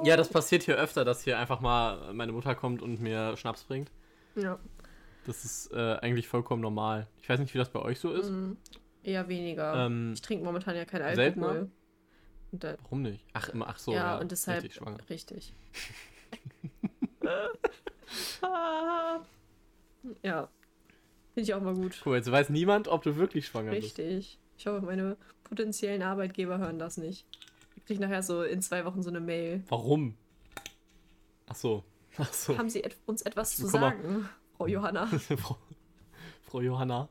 Ja, das passiert hier öfter, dass hier einfach mal meine Mutter kommt und mir Schnaps bringt. Ja, Das ist äh, eigentlich vollkommen normal. Ich weiß nicht, wie das bei euch so ist. eher weniger. Ähm, ich trinke momentan ja keinen Alkohol. seltener? Da, Warum nicht? Ach, immer, ach so. ja, Ja, und deshalb Richtig, schwanger. richtig. ja. Finde ich auch mal gut. Mal, jetzt weiß niemand, ob du wirklich schwanger bist. Richtig. Ich hoffe, meine potenziellen Arbeitgeber hören das nicht. Ich kriege nachher so in zwei Wochen so eine Mail. Warum? Ach so. So. Haben Sie et uns etwas zu mal. sagen, Frau Johanna? Frau, Frau Johanna.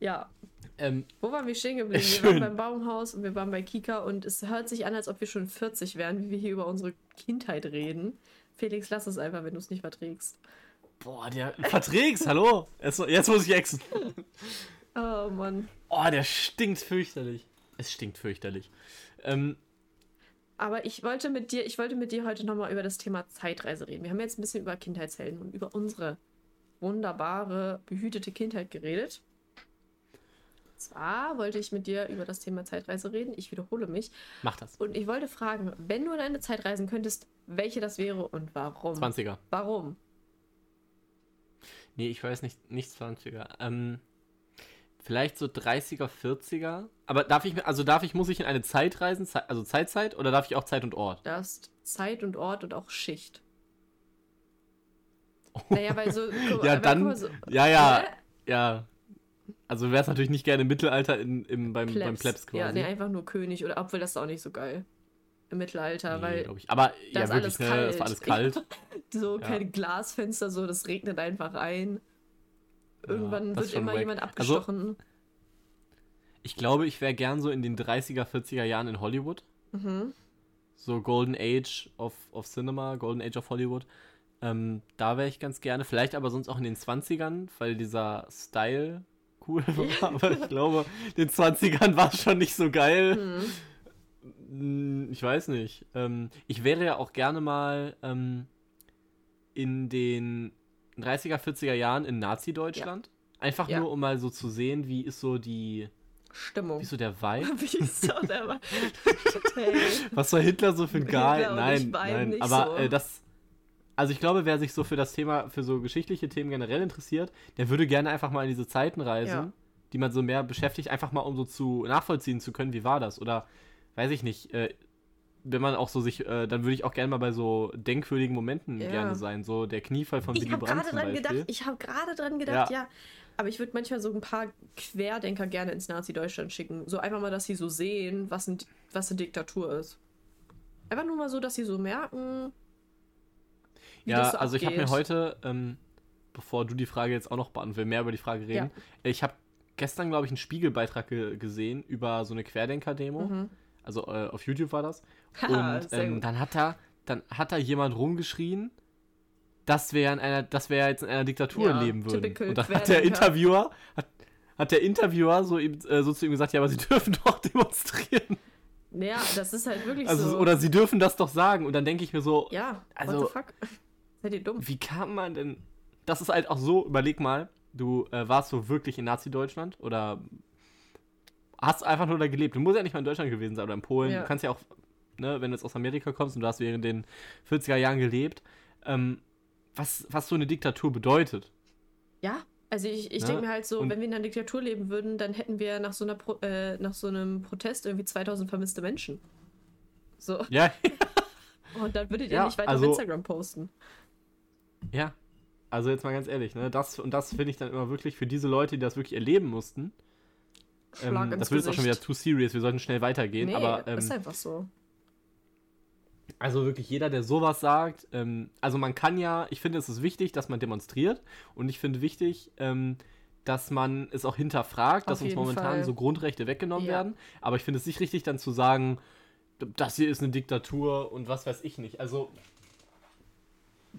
Ja. Ähm, Wo waren wir stehen geblieben? Wir Schön. waren beim Baumhaus und wir waren bei Kika und es hört sich an, als ob wir schon 40 wären, wie wir hier über unsere Kindheit reden. Felix, lass es einfach, wenn du es nicht verträgst. boah, der verträgst, hallo? Jetzt, jetzt muss ich exen. Oh Mann. Oh, der stinkt fürchterlich. Es stinkt fürchterlich. Ähm, Aber ich wollte mit dir, ich wollte mit dir heute nochmal über das Thema Zeitreise reden. Wir haben jetzt ein bisschen über Kindheitshelden und über unsere wunderbare, behütete Kindheit geredet. Zwar wollte ich mit dir über das Thema Zeitreise reden. Ich wiederhole mich. mach das. Und ich wollte fragen, wenn du in eine Zeit reisen könntest, welche das wäre und warum? 20er. Warum? Nee, ich weiß nicht, nicht 20er. Ähm, vielleicht so 30er, 40er. Aber darf ich, mir- also darf ich, muss ich in eine Zeit reisen, also Zeitzeit, oder darf ich auch Zeit und Ort? Da ist Zeit und Ort und auch Schicht. Naja, weil so. guck Ja, dann- so, Ja, ja, Hä? ja. Also wäre es natürlich nicht gerne im Mittelalter in, im, beim, beim Plebs quasi. Ja, nee, einfach nur König oder obwohl das ist auch nicht so geil. Im Mittelalter, Nee, weil ich. Aber ja, wirklich, alles ne? Es war alles kalt. so Ja. keine Glasfenster, so das regnet einfach ein. Irgendwann ist wird immer wack. jemand Also- abgestochen. Ich glaube, ich wäre gern so in den 30er, 40er Jahren in Hollywood. So Golden Age of, of Cinema, Golden Age of Hollywood. Ähm, da wäre ich ganz gerne. Vielleicht aber sonst auch in den 20ern, weil dieser Style cool war. aber ich glaube, in den 20ern war es schon nicht so geil. Hm, Ich weiß nicht. Ähm, ich wäre ja auch gerne mal ähm, in den 30er, 40er Jahren in Nazi-Deutschland. Einfach Ja. nur, um mal so zu sehen, wie ist so die, Stimmung. wie ist so der Vibe? Wie ist doch der hey. Was war Hitler so für ein Geil? Nein, nein. Aber so. äh, das. Also ich glaube, wer sich so für das Thema, für so geschichtliche Themen generell interessiert, der würde gerne einfach mal in diese Zeiten reisen, Ja. die man so mehr beschäftigt, einfach mal um so zu nachvollziehen zu können, wie war das? Oder weiß ich nicht, äh, wenn man auch so sich, äh, dann würde ich auch gerne mal bei so denkwürdigen Momenten Ja. gerne sein. So der Kniefall von Ich Willy Brandt gerade zum dran Beispiel. gedacht, ich habe gerade dran gedacht, Ja. ja. Aber ich würde manchmal so ein paar Querdenker gerne ins Nazi-Deutschland schicken. So einfach mal, dass sie so sehen, was, ein, was eine Diktatur ist. Einfach nur mal so, dass sie so merken, Ja, so also ich habe mir heute, ähm, bevor du die Frage jetzt auch noch beantworten will, mehr über die Frage reden. Ich habe gestern, glaube ich, einen Spiegelbeitrag ge gesehen über so eine Querdenker-Demo. Also äh, auf YouTube war das. Haha, Und ähm, dann hat da, dann hat da jemand rumgeschrien, dass wir in einer, dass wir jetzt in einer Diktatur Ja, leben würden. Und dann hat der. Interviewer, hat, hat der Interviewer so, äh, so zu ihm gesagt, ja, aber sie dürfen doch demonstrieren. Ja, das ist halt wirklich Also, so. oder sie dürfen das doch sagen. Und dann denke ich mir so, ja, also- what the fuck? Seid ihr dumm? Wie kann man denn. Das ist halt auch so, überleg mal, du äh, warst so wirklich in Nazi-Deutschland oder hast einfach nur da gelebt. Du musst ja nicht mal in Deutschland gewesen sein oder in Polen. Ja. Du kannst ja auch, ne, wenn du jetzt aus Amerika kommst und du hast während den 40er Jahren gelebt, ähm, was, was so eine Diktatur bedeutet. Ja, also ich, ich Ne? denke mir halt so, Und- wenn wir in einer Diktatur leben würden, dann hätten wir nach so, einer Pro äh, nach so einem Protest irgendwie 2000 vermisste Menschen. So, Ja, und dann würdet ihr Ja, nicht weiter also- auf Instagram posten. ja. Also jetzt mal ganz ehrlich, ne, das und das finde ich dann immer wirklich für diese Leute, die das wirklich erleben mussten. Schlag Ähm, das wird jetzt auch schon wieder too serious, wir sollten schnell weitergehen, Nee, aber ähm, ist einfach so. Also wirklich jeder, der sowas sagt, ähm, also man kann ja, ich finde, es ist wichtig, dass man demonstriert und ich finde wichtig, ähm, dass man es auch hinterfragt, Auf dass uns momentan Fall. so Grundrechte weggenommen Ja. werden. Aber ich finde es nicht richtig, dann zu sagen, das hier ist eine Diktatur und was weiß ich nicht. Also,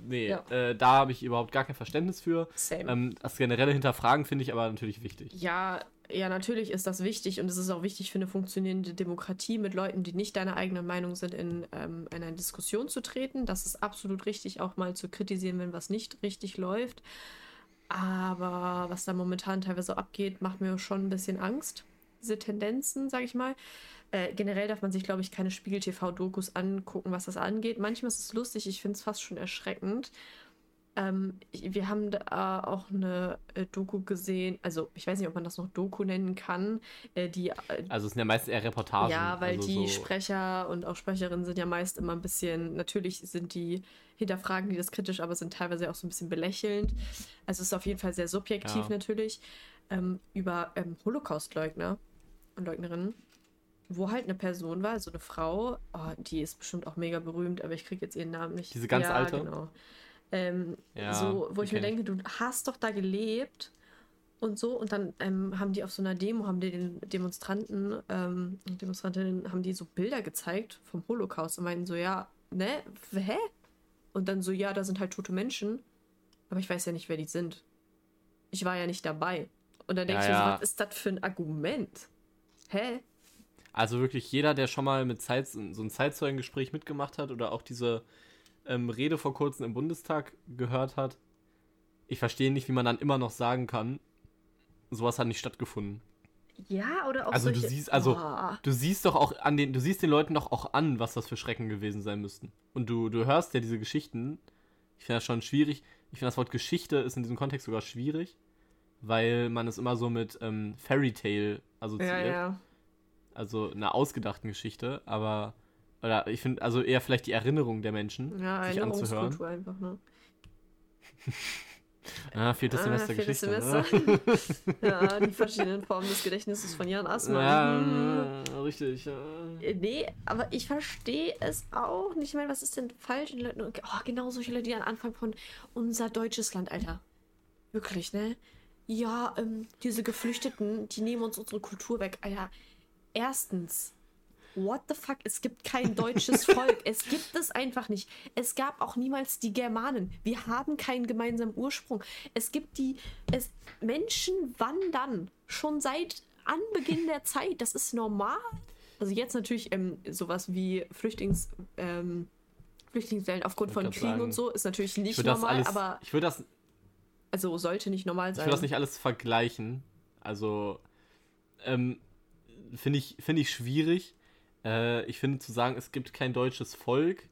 nee, Ja. äh, da habe ich überhaupt gar kein Verständnis für. Same. Ähm, das generelle Hinterfragen finde ich aber natürlich wichtig. Ja, ja, natürlich ist das wichtig und es ist auch wichtig für eine funktionierende Demokratie, mit Leuten, die nicht deiner eigenen Meinung sind, in, ähm, in eine Diskussion zu treten. Das ist absolut richtig, auch mal zu kritisieren, wenn was nicht richtig läuft. Aber was da momentan teilweise abgeht, macht mir schon ein bisschen Angst. Diese Tendenzen, sag ich mal. Äh, generell darf man sich, glaube ich, keine Spiegel-TV-Dokus angucken, was das angeht. Manchmal ist es lustig, ich finde es fast schon erschreckend. Ähm, wir haben da auch eine äh, Doku gesehen, also ich weiß nicht, ob man das noch Doku nennen kann, äh, die Also es sind ja meistens eher Reportagen. ja, weil also die so, Sprecher und auch Sprecherinnen sind ja meist immer ein bisschen, natürlich sind die, hinterfragen die das kritisch, aber sind teilweise auch so ein bisschen belächelnd. Also es ist auf jeden Fall sehr subjektiv Ja. natürlich, ähm, über ähm, Holocaust-Leugner und Leugnerinnen, wo halt eine Person war, also eine Frau, oh, die ist bestimmt auch mega berühmt, aber ich kriege jetzt ihren Namen nicht. Diese ganz ja, alte? Genau. Ähm, Ja, so, wo ich mir denke, du hast doch da gelebt und so. Und dann ähm, haben die auf so einer Demo, haben die den Demonstranten ähm, Demonstrantinnen, haben die so Bilder gezeigt vom Holocaust und meinten so, ja, ne, hä? Und dann so, ja, da sind halt tote Menschen, aber ich weiß ja nicht, wer die sind. Ich war ja nicht dabei. Und dann denke Ja, ich mir so, was ist das für ein Argument? Hä? Also wirklich jeder, der schon mal mit Zeit, so ein Zeitzeugengespräch mitgemacht hat oder auch diese ähm, Rede vor kurzem im Bundestag gehört hat, ich verstehe nicht, wie man dann immer noch sagen kann, sowas hat nicht stattgefunden. Ja, oder auch Also du solche, siehst, also Boah. du siehst doch auch an den, du siehst den Leuten doch auch an, was das für Schrecken gewesen sein müssten. Und du, du hörst ja diese Geschichten. Ich finde das schon schwierig. Ich finde das Wort Geschichte ist in diesem Kontext sogar schwierig, weil man es immer so mit ähm, Fairy Tale assoziiert. Ja, ja. Also einer ausgedachten Geschichte, aber oder ich finde also eher vielleicht die Erinnerung der Menschen Ja, sich anzuhören. Erinnerungskultur einfach, ne? Ah, viertes Ah, Semester viertes Geschichte. Semester. Ne? ja, die verschiedenen Formen des Gedächtnisses von Jan Assmann. Ja, Hm. richtig. Ja. Äh, Nee, aber ich verstehe es auch nicht. Ich meine, was ist denn falsch in Leuten? Oh, genau solche Leute, die am Anfang von unser deutsches Land, Alter. Wirklich, ne? Ja, ähm, diese Geflüchteten, die nehmen uns unsere Kultur weg. Alter, erstens, what the fuck? Es gibt kein deutsches Volk. Es gibt es einfach nicht. Es gab auch niemals die Germanen. Wir haben keinen gemeinsamen Ursprung. Es gibt die. Es, Menschen wandern schon seit Anbeginn der Zeit. Das ist normal. Also jetzt natürlich ähm, sowas wie Flüchtlings, ähm, Flüchtlingswellen aufgrund Ich von Kriegen sagen, und so ist natürlich Ich nicht normal, alles, aber ich würde das, also sollte nicht normal ich sein. würde das nicht alles vergleichen. Also ähm, finde ich, finde ich schwierig. Äh, ich finde zu sagen, es gibt kein deutsches Volk,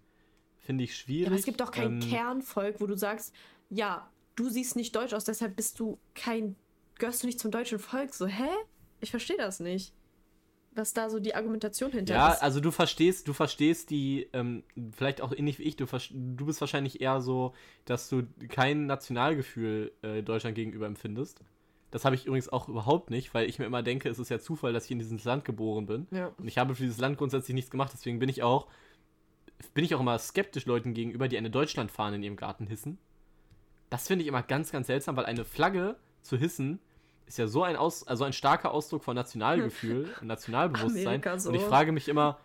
finde ich schwierig. Ja, aber es gibt doch kein Ähm, Kernvolk, wo du sagst, ja, du siehst nicht deutsch aus, deshalb bist du kein, gehörst du nicht zum deutschen Volk. So, hä? Ich verstehe das nicht. Was da so die Argumentation hinter Ja, ist. also du verstehst, du verstehst die, ähm, vielleicht auch ähnlich wie ich, du, du bist wahrscheinlich eher so, dass du kein Nationalgefühl äh, Deutschland gegenüber empfindest. Das habe ich übrigens auch überhaupt nicht, weil ich mir immer denke, es ist ja Zufall, dass ich in dieses Land geboren bin. Ja. Und ich habe für dieses Land grundsätzlich nichts gemacht, deswegen bin ich auch, bin ich auch immer skeptisch Leuten gegenüber, die eine Deutschlandfahne in ihrem Garten hissen. Das finde ich immer ganz, ganz seltsam, weil eine Flagge zu hissen ist ja so ein, Aus, also ein starker Ausdruck von Nationalgefühl und Nationalbewusstsein. So. Und ich frage mich immer,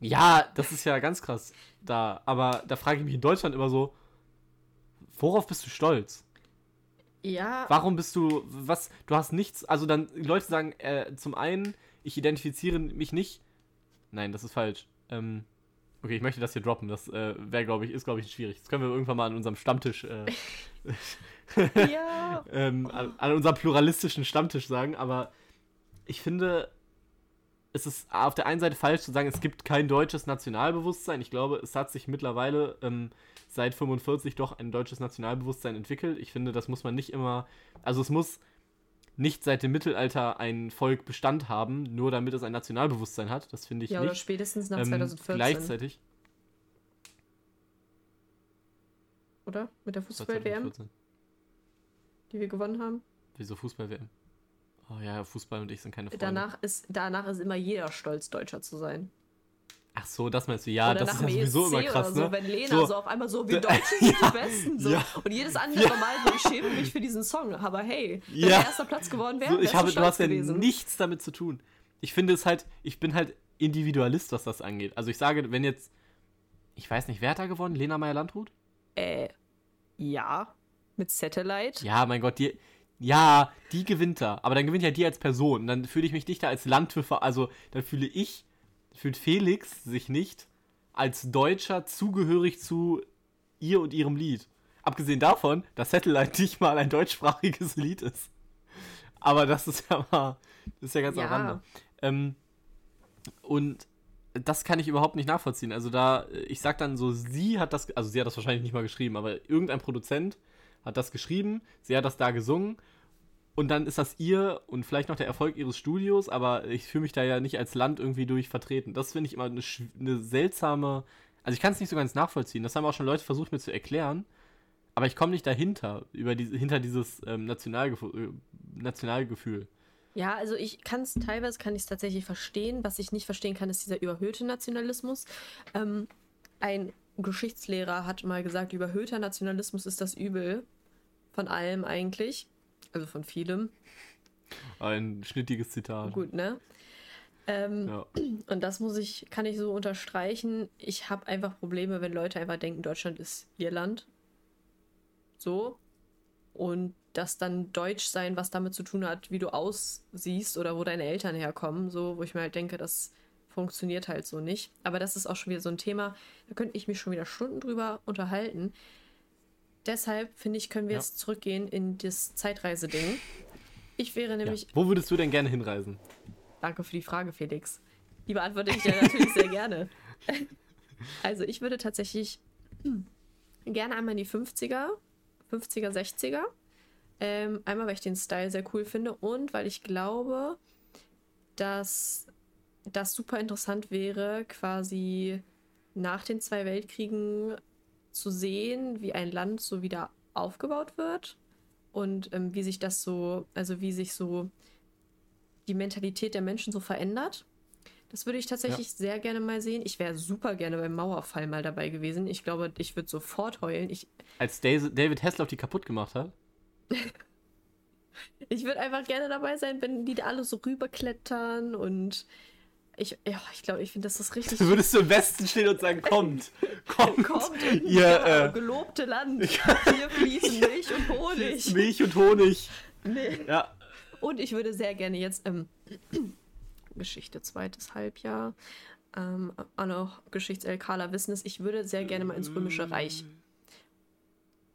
ja, das ist ja ganz krass da, aber da frage ich mich in Deutschland immer so, worauf bist du stolz? Ja, Warum bist du, was, du hast nichts, also dann, die Leute sagen, äh, zum einen, ich identifiziere mich nicht, nein, das ist falsch, ähm, okay, ich möchte das hier droppen, das äh, wäre, glaube ich, ist, glaube ich, schwierig, das können wir irgendwann mal an unserem Stammtisch, äh, ja. ähm, an, an unserem pluralistischen Stammtisch sagen, aber ich finde, es ist auf der einen Seite falsch zu sagen, es gibt kein deutsches Nationalbewusstsein. Ich glaube, es hat sich mittlerweile ähm, seit 45 doch ein deutsches Nationalbewusstsein entwickelt. Ich finde, das muss man nicht immer, also es muss nicht seit dem Mittelalter ein Volk Bestand haben, nur damit es ein Nationalbewusstsein hat. Das finde ich ja, oder nicht. spätestens nach Ähm, 2014. gleichzeitig. Oder? Mit der Fußball-WM, 2014. die wir gewonnen haben. Wieso Fußball-WM? Oh ja, Fußball und ich sind keine Freunde. Danach ist, danach ist immer jeder stolz, Deutscher zu sein. Ach so, das meinst du, ja, oder das ist ja sowieso ESC immer krass, oder so, ne? wenn Lena so, So. auf einmal so, wir Deutschen sind Ja. die Besten. So. Ja. Und jedes andere Mal so, ich schäme mich für diesen Song. Aber hey, wenn Ja. der erster Platz geworden wäre, So, ich habe, du du hast ja gewesen. nichts damit zu tun. Ich finde es halt, ich bin halt Individualist, was das angeht. Also ich sage, wenn jetzt, ich weiß nicht, wer hat da gewonnen? Lena Meyer-Landrut? Äh, ja, mit Satellite. Ja, mein Gott, die, ja, die gewinnt da. Aber dann gewinnt ja die als Person. Dann fühle ich mich nicht da als Land für, ver- also dann fühle ich, fühlt Felix sich nicht als Deutscher zugehörig zu ihr und ihrem Lied. Abgesehen davon, dass Satellite nicht mal ein deutschsprachiges Lied ist. Aber das ist ja mal, das ist ja ganz Ja. am Rande. Ähm, und das kann ich überhaupt nicht nachvollziehen. Also da, ich sag dann so, sie hat das, also sie hat das wahrscheinlich nicht mal geschrieben, aber irgendein Produzent hat das geschrieben, sie hat das da gesungen und dann ist das ihr und vielleicht noch der Erfolg ihres Studios, aber ich fühle mich da ja nicht als Land irgendwie durch vertreten. Das finde ich immer eine, eine seltsame, also ich kann es nicht so ganz nachvollziehen. Das haben auch schon Leute versucht mir zu erklären, aber ich komme nicht dahinter, über diese, hinter dieses ähm, Nationalgefühl, äh, Nationalgefühl. Ja, also ich kann es teilweise kann ich tatsächlich verstehen. Was ich nicht verstehen kann, ist dieser überhöhte Nationalismus. Ähm, ein Geschichtslehrer hat mal gesagt, überhöhter Nationalismus ist das Übel von allem eigentlich. Also von vielem. Ein schnittiges Zitat. Gut, ne? Ähm, Ja. Und das muss ich, kann ich so unterstreichen. Ich habe einfach Probleme, wenn Leute einfach denken, Deutschland ist ihr Land. So. Und das dann Deutsch sein, was damit zu tun hat, wie du aussiehst oder wo deine Eltern herkommen. So, wo ich mir halt denke, das funktioniert halt so nicht. Aber das ist auch schon wieder so ein Thema, da könnte ich mich schon wieder Stunden drüber unterhalten. Deshalb finde ich, können wir Ja. jetzt zurückgehen in das Zeitreiseding. Ich wäre nämlich Ja. Wo würdest du denn gerne hinreisen? Danke für die Frage, Felix. Die beantworte ich ja natürlich sehr gerne. Also, ich würde tatsächlich hm, gerne einmal in die 50er, 50er, 60er. Ähm, einmal, weil ich den Style sehr cool finde und weil ich glaube, dass das super interessant wäre, quasi nach den zwei Weltkriegen zu sehen, wie ein Land so wieder aufgebaut wird und ähm, wie sich das so, also wie sich so die Mentalität der Menschen so verändert. Das würde ich tatsächlich sehr gerne mal sehen. Ich wäre super gerne beim Mauerfall mal dabei gewesen. Ich glaube, ich würde sofort heulen. Ich, Als David Hasselhoff die kaputt gemacht hat? ich würde einfach gerne dabei sein, wenn die da alle so rüberklettern und ich, ja, ich glaube, ich finde, das ist richtig. Würdest du im Westen stehen und sagen, kommt, kommt, Kommt in ihr ja, äh, gelobte Land. Hier fließen Milch und Honig. Milch und Honig. Nee. Ja, Und ich würde sehr gerne jetzt ähm, Geschichte zweites Halbjahr, ähm, auch noch Geschichts-LKler wissen es, ich würde sehr gerne mal ins Römische Reich,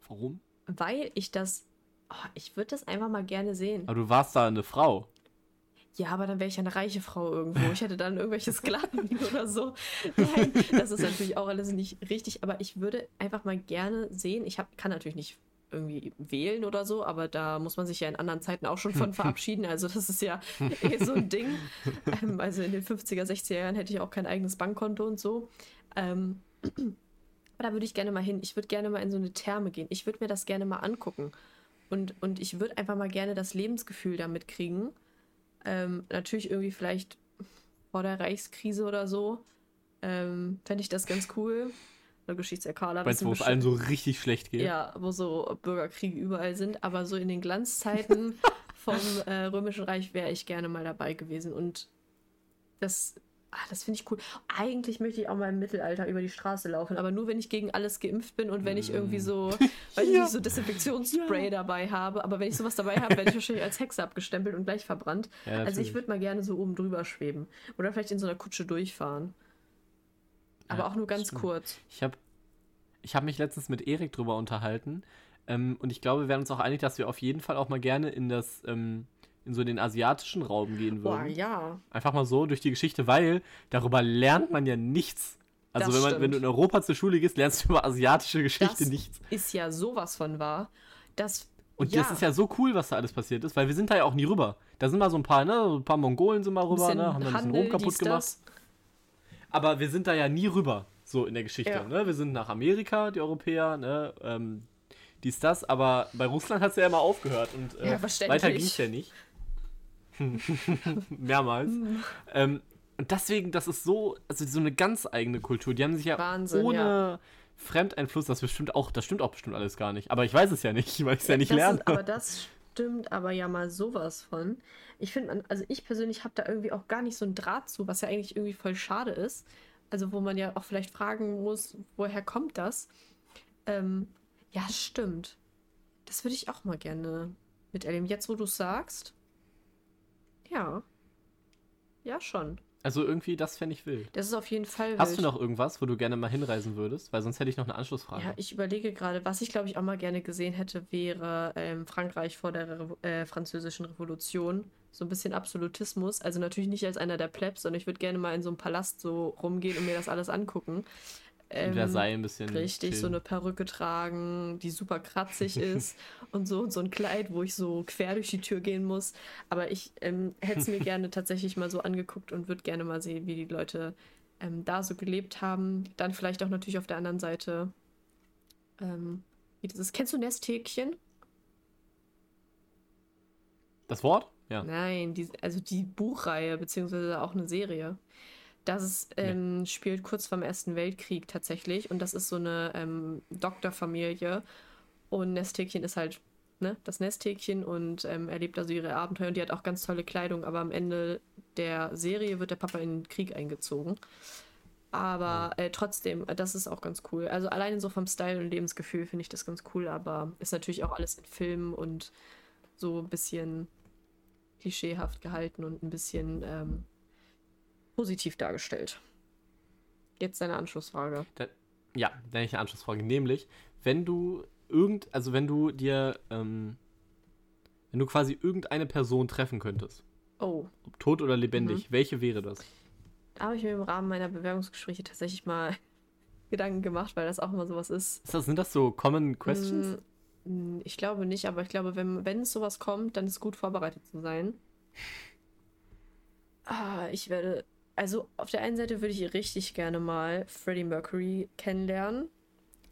warum? weil ich das, oh, ich würde das einfach mal gerne sehen. Aber du warst da eine Frau. Ja, aber dann wäre ich eine reiche Frau irgendwo. Ich hätte dann irgendwelche Sklaven oder so. Nein, das ist natürlich auch alles nicht richtig, aber ich würde einfach mal gerne sehen. Ich hab, kann natürlich nicht irgendwie wählen oder so, aber da muss man sich ja in anderen Zeiten auch schon von verabschieden. Also das ist ja eh so ein Ding. Ähm, also in den 50er, 60er Jahren hätte ich auch kein eigenes Bankkonto und so. Ähm, aber da würde ich gerne mal hin. Ich würde gerne mal in so eine Therme gehen. Ich würde mir das gerne mal angucken. Und, und ich würde einfach mal gerne das Lebensgefühl damit kriegen. Ähm, natürlich irgendwie vielleicht vor der Reichskrise oder so. Ähm, Fände ich das ganz cool. Oder Geschichtserkaler. Weißt du, wo es allen so richtig schlecht geht? Ja, wo so Bürgerkriege überall sind. Aber so in den Glanzzeiten vom äh, Römischen Reich wäre ich gerne mal dabei gewesen. Und das, ah, das finde ich cool. Eigentlich möchte ich auch mal im Mittelalter über die Straße laufen, aber nur wenn ich gegen alles geimpft bin und wenn ich irgendwie so, weiß ich Ja. nicht, so Desinfektionsspray dabei habe. Aber wenn ich sowas dabei habe, werde ich wahrscheinlich als Hexe abgestempelt und gleich verbrannt. Ja, also ich würde mal gerne so oben drüber schweben. Oder vielleicht in so einer Kutsche durchfahren. Aber Ja, auch nur ganz stimmt. kurz. Ich habe ich hab mich letztens mit Erik drüber unterhalten. Ähm, und ich glaube, wir werden uns auch einig, dass wir auf jeden Fall auch mal gerne in das, ähm, in so den asiatischen Raum gehen Boah, würden. ja. Einfach mal so durch die Geschichte, weil darüber lernt man ja nichts. Also wenn, man, wenn du in Europa zur Schule gehst, lernst du über asiatische Geschichte Das nichts. ist ja sowas von wahr. Das, Und ja, das ist ja so cool, was da alles passiert ist, weil wir sind da ja auch nie rüber. Da sind mal so ein paar, ne, so ein paar Mongolen sind mal rüber, ne, haben dann ein bisschen Handel, Rom kaputt dies, gemacht. das. Aber wir sind da ja nie rüber, so in der Geschichte. Ja. Ne? Wir sind nach Amerika, die Europäer, ne? Ähm, dies, das, aber bei Russland hat es ja immer aufgehört und äh, Ja, weiter ging es ja nicht. Mehrmals. Hm. ähm, Und deswegen, das ist so, also so eine ganz eigene Kultur. Die haben sich ja Wahnsinn, ohne ja. Fremdeinfluss, das bestimmt auch, das stimmt auch bestimmt alles gar nicht. Aber ich weiß es ja nicht, weil ich es ja nicht das lerne. Ist, aber das stimmt aber ja mal sowas von. Ich finde, also ich persönlich habe da irgendwie auch gar nicht so einen Draht zu, was ja eigentlich irgendwie voll schade ist. Also wo man ja auch vielleicht fragen muss, woher kommt das? Ähm, ja, stimmt. Das würde ich auch mal gerne miterleben. Jetzt, wo du es sagst. Ja. Ja, schon. Also irgendwie, das fände ich wild. Das ist auf jeden Fall Hast wild. du noch irgendwas, wo du gerne mal hinreisen würdest? Weil sonst hätte ich noch eine Anschlussfrage. Ja, ich überlege gerade, was ich glaube ich auch mal gerne gesehen hätte, wäre ähm, Frankreich vor der Revo äh, französischen Revolution. So ein bisschen Absolutismus. Also natürlich nicht als einer der Plebs, sondern ich würde gerne mal in so einem Palast so rumgehen und mir das alles angucken. In Versailles ein bisschen. Richtig, so chillen. eine Perücke tragen, die super kratzig ist und so und so ein Kleid, wo ich so quer durch die Tür gehen muss. Aber ich ähm, hätte es mir gerne tatsächlich mal so angeguckt und würde gerne mal sehen, wie die Leute ähm, da so gelebt haben. Dann vielleicht auch natürlich auf der anderen Seite. Ähm, wie das ist. Kennst du Nesthäkchen? Das Wort? Ja. Nein, die, also die Buchreihe, beziehungsweise auch eine Serie. Das ist, ähm, spielt kurz vorm Ersten Weltkrieg tatsächlich. Und das ist so eine ähm, Doktorfamilie. Und Nesthäkchen ist halt ne, das Nesthäkchen und ähm, erlebt also ihre Abenteuer. Und die hat auch ganz tolle Kleidung. Aber am Ende der Serie wird der Papa in den Krieg eingezogen. Aber äh, trotzdem, das ist auch ganz cool. Also alleine so vom Style und Lebensgefühl finde ich das ganz cool. Aber ist natürlich auch alles in Filmen und so ein bisschen klischeehaft gehalten und ein bisschen ähm, positiv dargestellt. Jetzt deine Anschlussfrage. Da, ja, dann ich eine Anschlussfrage. Nämlich, wenn du irgend, also wenn du dir, ähm, wenn du quasi irgendeine Person treffen könntest, Oh, ob tot oder lebendig, welche wäre das? da habe ich mir im Rahmen meiner Bewerbungsgespräche tatsächlich mal Gedanken gemacht, weil das auch immer sowas ist. Ist das, sind das so Common Questions? Mm, Ich glaube nicht, aber ich glaube, wenn, wenn es sowas kommt, dann ist gut vorbereitet zu sein. Ah, ich werde. Also auf der einen Seite würde ich richtig gerne mal Freddie Mercury kennenlernen.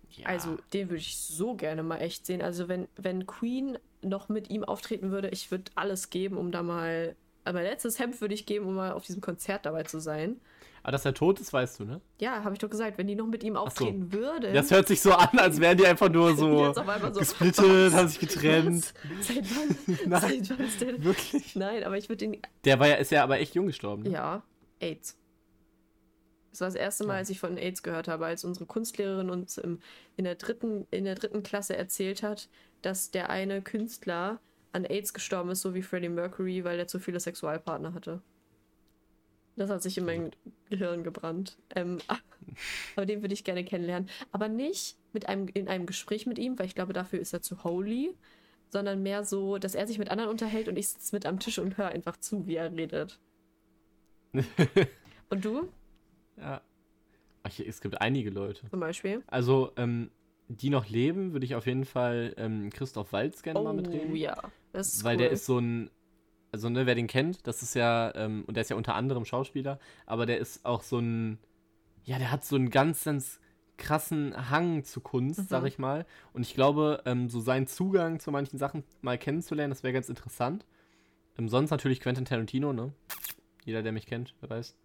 Ja. Also den würde ich so gerne mal echt sehen. Also wenn, wenn Queen noch mit ihm auftreten würde, ich würde alles geben, um da mal. Aber mein letztes Hemd würde ich geben, um mal auf diesem Konzert dabei zu sein. Aber dass er tot ist, weißt du, ne? Ja, habe ich doch gesagt, wenn die noch mit ihm auftreten würde. Das hört sich so an, als wären die einfach nur so so, gesplittet, was? haben sich getrennt. Was? Seit wann? Nein. Seit wann ist der? Wirklich? Nein, aber ich würde den. Der war ja, ist ja aber echt jung gestorben. Ne? Ja, AIDS. Das war das erste Mal, als ich von AIDS gehört habe, als unsere Kunstlehrerin uns im, in, der dritten, in der dritten Klasse erzählt hat, dass der eine Künstler an AIDS gestorben ist, so wie Freddie Mercury, weil er zu viele Sexualpartner hatte. Das hat sich in mein Gehirn gebrannt. Ähm, aber den würde ich gerne kennenlernen. Aber nicht mit einem, in einem Gespräch mit ihm, weil ich glaube, dafür ist er zu holy, sondern mehr so, dass er sich mit anderen unterhält und ich sitze mit am Tisch und höre einfach zu, wie er redet. Und du Ja. Ach, es gibt einige Leute. zum Beispiel? Also, ähm, die noch leben, würde ich auf jeden Fall ähm, Christoph Waltz gerne mal mitreden. Oh ja, das ist Weil cool. der ist so ein, also ne, wer den kennt, das ist ja, ähm, und der ist ja unter anderem Schauspieler, aber der ist auch so ein, ja, der hat so einen ganz, ganz krassen Hang zu Kunst, Mhm. sag ich mal. Und ich glaube, ähm, so seinen Zugang zu manchen Sachen mal kennenzulernen, das wäre ganz interessant. Ähm, sonst natürlich Quentin Tarantino, ne? Jeder, der mich kennt, wer weiß.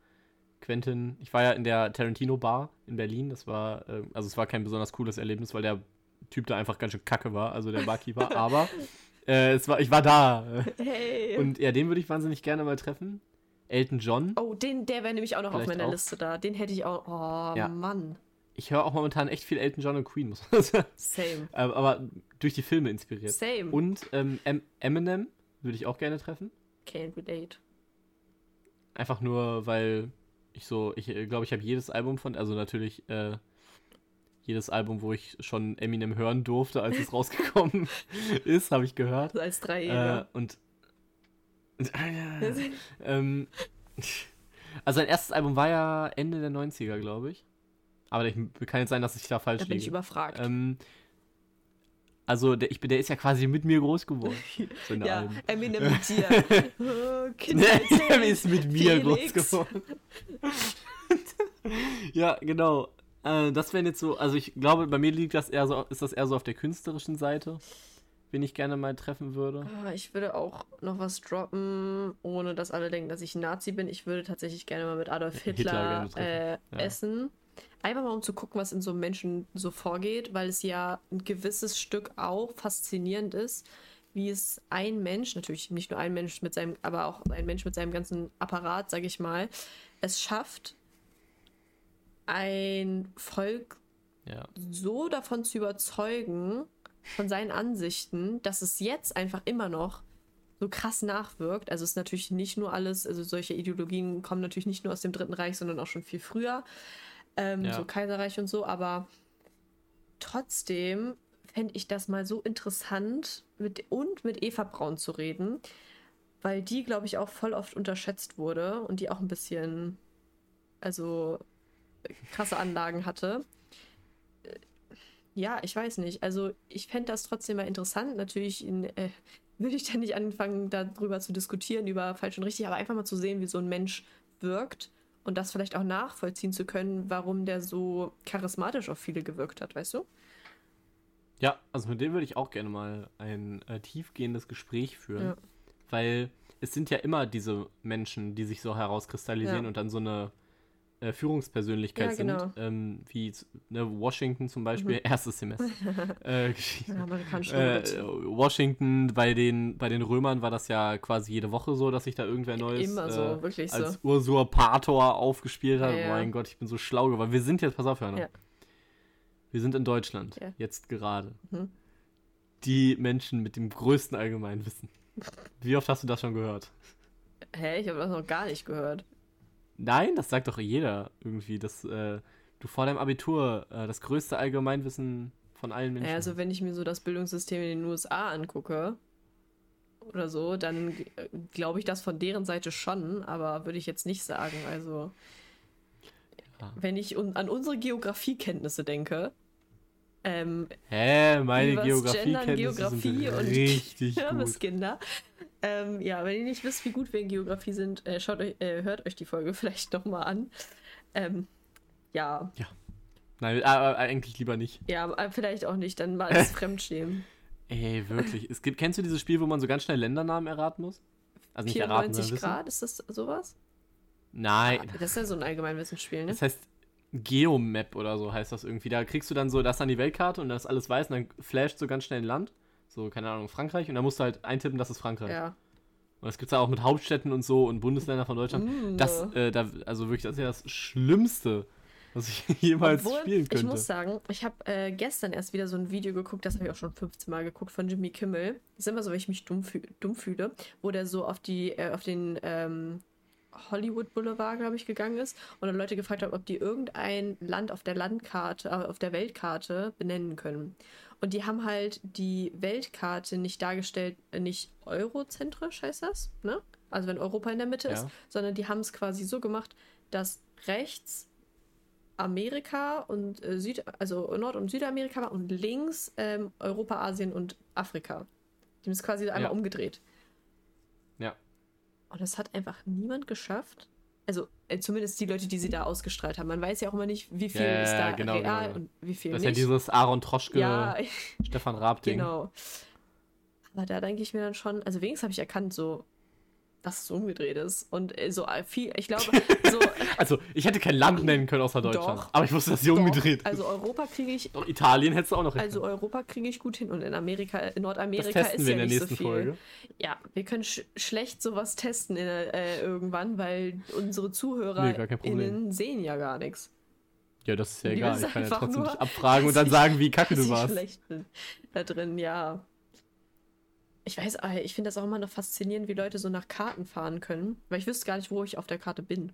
Quentin, ich war ja in der Tarantino Bar in Berlin, das war, äh, also es war kein besonders cooles Erlebnis, weil der Typ da einfach ganz schön kacke war, also der Barkeeper, aber äh, es war, ich war da. Hey. Und ja, den würde ich wahnsinnig gerne mal treffen. Elton John. oh, den, der wäre nämlich auch noch auf Vielleicht meiner auch. Liste da. Den hätte ich auch. Oh, Ja. Mann. Ich höre auch momentan echt viel Elton John und Queen, muss man sagen. Same. aber, aber durch die Filme inspiriert. Same. Und ähm, Em- Eminem würde ich auch gerne treffen. Can't relate. Einfach nur, weil ich so, ich äh, glaube, ich habe jedes Album von, also natürlich äh, jedes Album, wo ich schon Eminem hören durfte, als es rausgekommen ist, habe ich gehört. Also als Äh, Dreijähriger. und ähm, also sein erstes Album war ja Ende der 90er, glaube ich. Aber ich, kann jetzt sein, dass ich da falsch da bin ich liege. überfragt. Ähm, also der, ich bin, der ist ja quasi mit mir groß geworden. So ja, Alben. Eminem mit dir. oh, Kindheitsheld, ist mit mir Felix. groß geworden. ja, genau. Äh, das wären jetzt so, also ich glaube, bei mir liegt das eher so, ist das eher so auf der künstlerischen Seite. wen ich gerne mal treffen würde. Ah, Ich würde auch noch was droppen, ohne dass alle denken, dass ich ein Nazi bin. Ich würde tatsächlich gerne mal mit Adolf Hitler Hitler, äh, ja. essen. Einfach mal, um zu gucken, was in so einem Menschen so vorgeht, weil es ja ein gewisses Stück auch faszinierend ist, wie es ein Mensch, natürlich nicht nur ein Mensch mit seinem, aber auch ein Mensch mit seinem ganzen Apparat, sage ich mal, es schafft, ein Volk Ja. so davon zu überzeugen, von seinen Ansichten, dass es jetzt einfach immer noch so krass nachwirkt. Also es ist natürlich nicht nur alles, also solche Ideologien kommen natürlich nicht nur aus dem Dritten Reich, sondern auch schon viel früher, ähm, Ja. so Kaiserreich und so, aber trotzdem fände ich das mal so interessant mit, und mit Eva Braun zu reden, weil die, glaube ich, auch voll oft unterschätzt wurde und die auch ein bisschen, also krasse Anlagen hatte ja, ich weiß nicht. Also ich fände das trotzdem mal interessant. Natürlich in, äh, würde ich dann nicht anfangen, darüber zu diskutieren, über falsch und richtig, aber einfach mal zu sehen, wie so ein Mensch wirkt und das vielleicht auch nachvollziehen zu können, warum der so charismatisch auf viele gewirkt hat, weißt du? Ja, also mit dem würde ich auch gerne mal ein äh, tiefgehendes Gespräch führen. Ja. Weil es sind ja immer diese Menschen, die sich so herauskristallisieren Ja. und dann so eine äh, Führungspersönlichkeit Ja, genau. sind. Ähm, wie ne, Washington zum Beispiel, erstes Semester. äh, Äh. Washington, bei den, bei den Römern war das ja quasi jede Woche so, dass sich da irgendwer Neues Immer so, äh, wirklich so. als Usurpator aufgespielt hat. Ja. Mein Gott, ich bin so schlau geworden. Wir sind jetzt, pass auf, Hörner. Ja. Wir sind in Deutschland, jetzt gerade. Mhm. Die Menschen mit dem größten Allgemeinwissen. Wie oft hast du das schon gehört? Hä, ich habe das noch gar nicht gehört. Nein, das sagt doch jeder irgendwie, dass äh, du vor deinem Abitur äh, das größte Allgemeinwissen von allen Menschen also wenn ich mir so das Bildungssystem in den USA angucke oder so, dann glaube ich das von deren Seite schon, aber würde ich jetzt nicht sagen. Also Ja. wenn ich un an unsere Geografiekenntnisse denke, ähm, Hä, meine Gendern, Geografiekenntnisse Geografie sind und richtig gut. Ähm, ja, wenn ihr nicht wisst, wie gut wir in Geografie sind, äh, schaut euch, äh, hört euch die Folge vielleicht nochmal an. Ähm, ja, Nein, äh, äh, eigentlich lieber nicht. ja, äh, vielleicht auch nicht, dann mal als Fremdschämen. Ey, wirklich. Es gibt, kennst du dieses Spiel, wo man so ganz schnell Ländernamen erraten muss? Also nicht erraten, 94 sondern wissen? Grad, ist das sowas? Nein. Das ist ja so ein Allgemeinwissensspiel, ne? Das heißt Geomap oder so heißt das irgendwie. Da kriegst du dann so das an die Weltkarte und das alles weiß und dann flasht so ganz schnell ein Land. So, keine Ahnung, Frankreich. Und dann musst du halt eintippen, das ist Frankreich. Ja. Und das gibt's ja auch mit Hauptstädten und so und Bundesländern von Deutschland. Mm. Das, äh, da, also wirklich, das ist ja das Schlimmste, was ich jemals Obwohl, spielen Ich könnte. muss sagen, ich habe äh, gestern erst wieder so ein Video geguckt, das habe ich auch schon 15 Mal geguckt, von Jimmy Kimmel. Das ist immer so, wenn ich mich dumm, fühl dumm fühle, wo der so auf, die, äh, auf den ähm, Hollywood Boulevard, glaube ich, gegangen ist und dann Leute gefragt haben, ob die irgendein Land auf der Landkarte, äh, auf der Weltkarte benennen können. Und die haben halt die Weltkarte nicht dargestellt, äh, nicht eurozentrisch heißt das, ne? Also wenn Europa in der Mitte ist, Ja. sondern die haben es quasi so gemacht, dass rechts Amerika und äh, Süd, also Nord- und Südamerika war und links ähm, Europa, Asien und Afrika. Die haben es quasi einmal Ja. umgedreht. Ja. Und das hat einfach niemand geschafft. Also äh, zumindest die Leute, die sie da ausgestrahlt haben. Man weiß ja auch immer nicht, wie viel Ja, ist da genau, real genau. und wie viel Das ist ja nicht. dieses Aaron Troschke, ja, Stefan Raab-Ding. genau. Aber da denke ich mir dann schon, also wenigstens habe ich erkannt, so, dass es umgedreht ist. Und äh, so äh, viel, ich glaube, so. Also, ich hätte kein Land nennen können außer Deutschland. Doch. Aber ich wusste, dass sie umgedreht also Europa kriege ich Doch, Italien hättest du auch noch Also Europa kriege ich gut hin und in Amerika, in Das Nordamerika testen ist wir ja in der nächsten so. Folge. Ja, wir können sch schlecht sowas testen in, äh, irgendwann, weil unsere Zuhörer Nee, sehen ja gar nichts. Ja, das ist ja egal. Ich kann ja trotzdem nur, dich abfragen und dann sagen, wie kacke du warst. schlecht bin da drin, ja. Ich weiß, äh, ich finde das auch immer noch faszinierend, wie Leute so nach Karten fahren können, weil ich wüsste gar nicht, wo ich auf der Karte bin.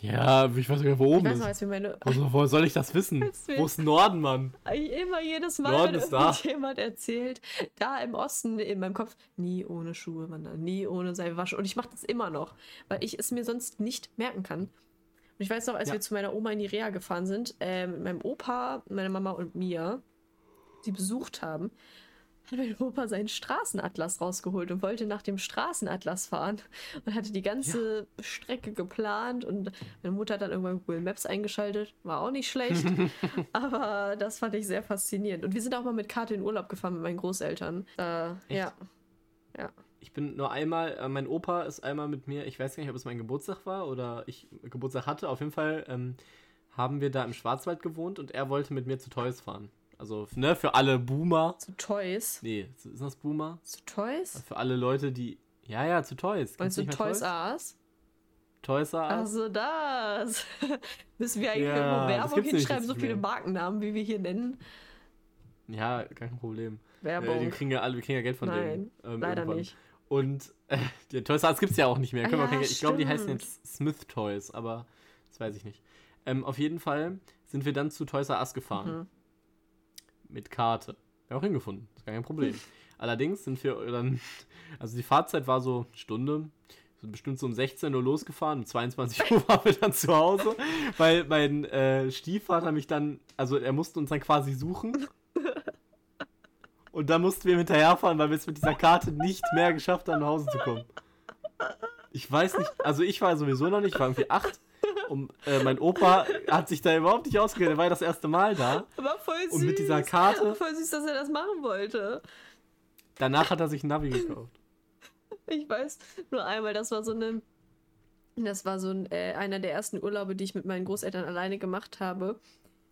Ja, ich weiß sogar, wo Ich oben weiß ist. noch, als wir meine Also, woher soll ich das wissen? Als Wo ist Norden, Mann? Immer jedes Mal, Norden wenn ist jemand erzählt, da im Osten in meinem Kopf, nie ohne Schuhe, man, nie ohne Seife waschen. Und ich mache das immer noch, weil ich es mir sonst nicht merken kann. Und ich weiß noch, als Ja. wir zu meiner Oma in die Reha gefahren sind, äh, mit meinem Opa, meiner Mama und mir, sie besucht haben, hat mein Opa seinen Straßenatlas rausgeholt und wollte nach dem Straßenatlas fahren und hatte die ganze Strecke geplant und meine Mutter hat dann irgendwann Google Maps eingeschaltet, war auch nicht schlecht, aber das fand ich sehr faszinierend. Und wir sind auch mal mit Karte in Urlaub gefahren mit meinen Großeltern. Äh, ja. Ja. Ich bin nur einmal, äh, mein Opa ist einmal mit mir, ich weiß gar nicht, ob es mein Geburtstag war oder ich Geburtstag hatte. Auf jeden Fall ähm, haben wir da im Schwarzwald gewohnt und er wollte mit mir zu Toys fahren. Also, ne, für alle Boomer. Zu Toys. Nee, ist das Boomer? Zu Toys? Für alle Leute, die. Ja, ja, zu Toys. Meinst du Toys Us? Toys R? Also das. Müssen wir eigentlich Ja, irgendwo Werbung hinschreiben, so viele. Markennamen, wie wir hier nennen? Ja, kein Problem. Äh, Werbung. die kriegen ja alle, wir kriegen ja Geld von Nein, denen. ähm, leider irgendwann. nicht. Und äh, die Toys R Us gibt es ja auch nicht mehr. Ah wir ja, ich glaube, die heißen jetzt Smith Toys, aber das weiß ich nicht. Ähm, auf jeden Fall sind wir dann zu Toys R Us gefahren. Mhm. Mit Karte. Haben auch hingefunden. Ist gar kein Problem. Allerdings sind wir dann, also die Fahrzeit war so eine Stunde, sind bestimmt so um 16 Uhr losgefahren, um 22 Uhr waren wir dann zu Hause, weil mein äh, Stiefvater mich dann, also er musste uns dann quasi suchen. Und dann mussten wir ihm hinterherfahren, weil wir es mit dieser Karte nicht mehr geschafft haben, nach Hause zu kommen. Ich weiß nicht, also ich war sowieso noch nicht, ich war irgendwie acht. Und äh, mein Opa hat sich da überhaupt nicht ausgekannt, er war ja das erste Mal da. Aber voll süß. Und mit dieser Karte- Voll süß, dass er das machen wollte. Danach hat er sich ein Navi gekauft. Ich weiß nur einmal, das war so eine. Das war so ein, äh, einer der ersten Urlaube, die ich mit meinen Großeltern alleine gemacht habe,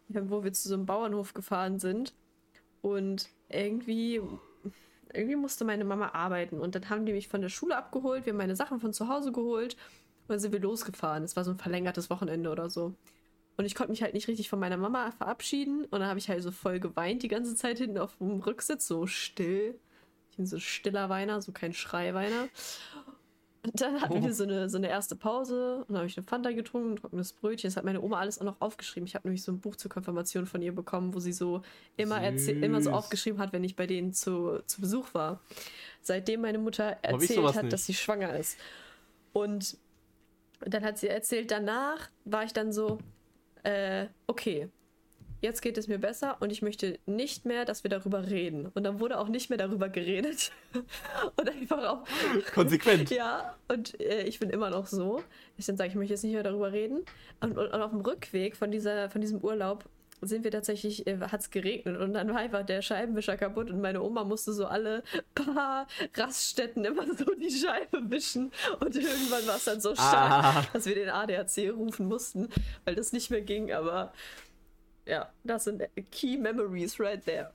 wo wir zu so einem Bauernhof gefahren sind. Und irgendwie, irgendwie musste meine Mama arbeiten. Und dann haben die mich von der Schule abgeholt, wir haben meine Sachen von zu Hause geholt und dann sind wir losgefahren. Es war so ein verlängertes Wochenende oder so. Und ich konnte mich halt nicht richtig von meiner Mama verabschieden. Und dann habe ich halt so voll geweint die ganze Zeit hinten auf dem Rücksitz, so still. Ich bin so stiller Weiner, so kein Schreiweiner. Und dann hatten Oh. wir so eine, so eine erste Pause und dann habe ich eine Fanta getrunken, ein trockenes Brötchen. Das hat meine Oma alles auch noch aufgeschrieben. Ich habe nämlich so ein Buch zur Konfirmation von ihr bekommen, wo sie so immer, immer so aufgeschrieben hat, wenn ich bei denen zu, zu Besuch war. Seitdem meine Mutter erzählt hat, nicht. dass sie schwanger ist. Und dann hat sie erzählt, danach war ich dann so, äh, okay, jetzt geht es mir besser und ich möchte nicht mehr, dass wir darüber reden. Und dann wurde auch nicht mehr darüber geredet. und einfach auch. Konsequent. Ja, und äh, ich bin immer noch so. Ich dann sage, ich möchte jetzt nicht mehr darüber reden. Und, und, und auf dem Rückweg von, dieser, von diesem Urlaub sind wir tatsächlich, äh, hat es geregnet und dann war einfach der Scheibenwischer kaputt und meine Oma musste so alle paar Raststätten immer so die Scheibe wischen und irgendwann war es dann so stark, Ah. dass wir den ADAC rufen mussten, weil das nicht mehr ging, aber ja, das sind Key Memories right there.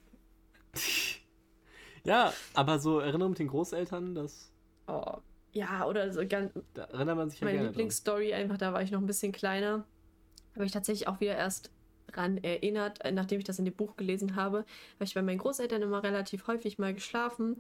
Ja, aber so Erinnerung mit den Großeltern, das Oh. Ja, oder so ganz, da erinnert man sich ja meine. Lieblingsstory, einfach da war ich noch ein bisschen kleiner. Habe ich tatsächlich auch wieder erst dran erinnert, äh, nachdem ich das in dem Buch gelesen habe, habe ich bei meinen Großeltern immer relativ häufig mal geschlafen.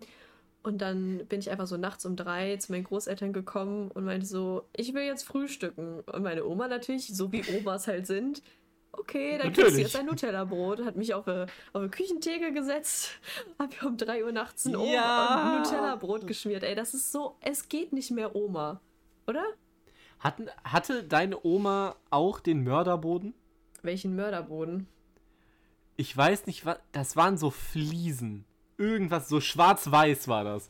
Und dann bin ich einfach so nachts um drei zu meinen Großeltern gekommen und meinte so, ich will jetzt frühstücken. Und meine Oma natürlich, so wie Omas halt sind, okay, dann kriegst du jetzt ein Nutella-Brot. Hat mich auf eine, auf eine Küchentheke gesetzt, hab um drei Uhr nachts ein, Ja. Nutella-Brot geschmiert. Ey, das ist so, es geht nicht mehr Oma, oder? Hatten, hatte deine Oma auch den Mörderboden? Welchen Mörderboden? Ich weiß nicht, was. Das waren so Fliesen. Irgendwas, so schwarz-weiß war das.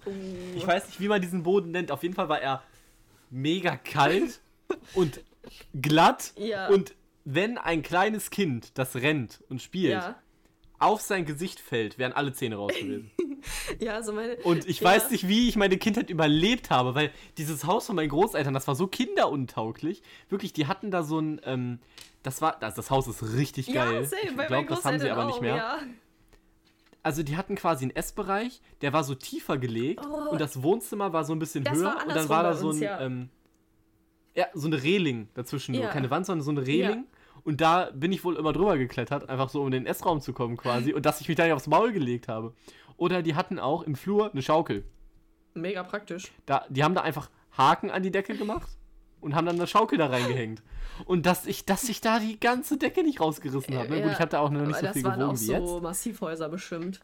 Ich weiß nicht, wie man diesen Boden nennt. Auf jeden Fall war er mega kalt und glatt. Ja. Und wenn ein kleines Kind, das rennt und spielt, Ja. Auf sein Gesicht fällt, wären alle Zähne raus gewesen. Ja, also meine. Und ich ja. weiß nicht, wie ich meine Kindheit überlebt habe, weil dieses Haus von meinen Großeltern, das war so kinderuntauglich. Wirklich, die hatten da so ein, ähm, das war, das, das Haus ist richtig geil. Ja, same, ich glaube, das haben sie aber nicht auch, mehr. Ja. Also die hatten quasi einen Essbereich, der war so tiefer gelegt Oh. und das Wohnzimmer war so ein bisschen Das höher und dann war da so uns, ein, ja. ähm, ja, so eine Reling dazwischen, keine Wand, sondern so eine Reling. Und da bin ich wohl immer drüber geklettert, einfach so um in den Essraum zu kommen quasi und dass ich mich da nicht aufs Maul gelegt habe. Oder die hatten auch im Flur eine Schaukel. Mega praktisch. Da, die haben da einfach Haken an die Decke gemacht und haben dann eine Schaukel da reingehängt. Und dass ich, dass ich da die ganze Decke nicht rausgerissen habe. Ne? Ja, Gut, ich da auch noch nicht so das viel waren gewogen auch wie so jetzt. Massivhäuser bestimmt.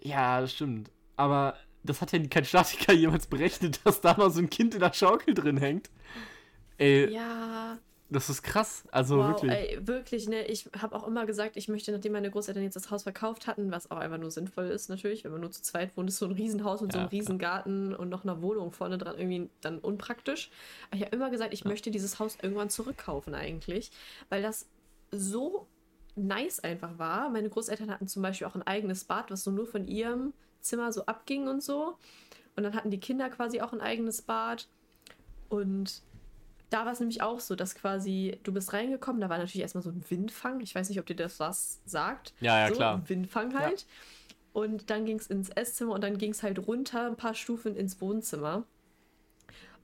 Ja, das stimmt. Aber das hat ja kein Statiker jemals berechnet, dass da noch so ein Kind in der Schaukel drin hängt. Ey, Ja. Das ist krass. Also Wow, wirklich. ey, wirklich, ne? Ich habe auch immer gesagt, ich möchte, nachdem meine Großeltern jetzt das Haus verkauft hatten, was auch einfach nur sinnvoll ist, natürlich, wenn man nur zu zweit wohnt, ist so ein Riesenhaus mit so einem Ja. Riesengarten und noch einer Wohnung vorne dran irgendwie dann unpraktisch. Aber ich habe immer gesagt, ich möchte dieses Haus irgendwann zurückkaufen eigentlich, weil das so nice einfach war. Meine Großeltern hatten zum Beispiel auch ein eigenes Bad, was so nur von ihrem Zimmer so abging und so. Und dann hatten die Kinder quasi auch ein eigenes Bad. Und da war es nämlich auch so, dass quasi du bist reingekommen, da war natürlich erstmal so ein Windfang. Ich weiß nicht, ob dir das was sagt. Ja, ja, so, klar. Ein Windfang halt. Und dann ging es ins Esszimmer und dann ging es halt runter ein paar Stufen ins Wohnzimmer.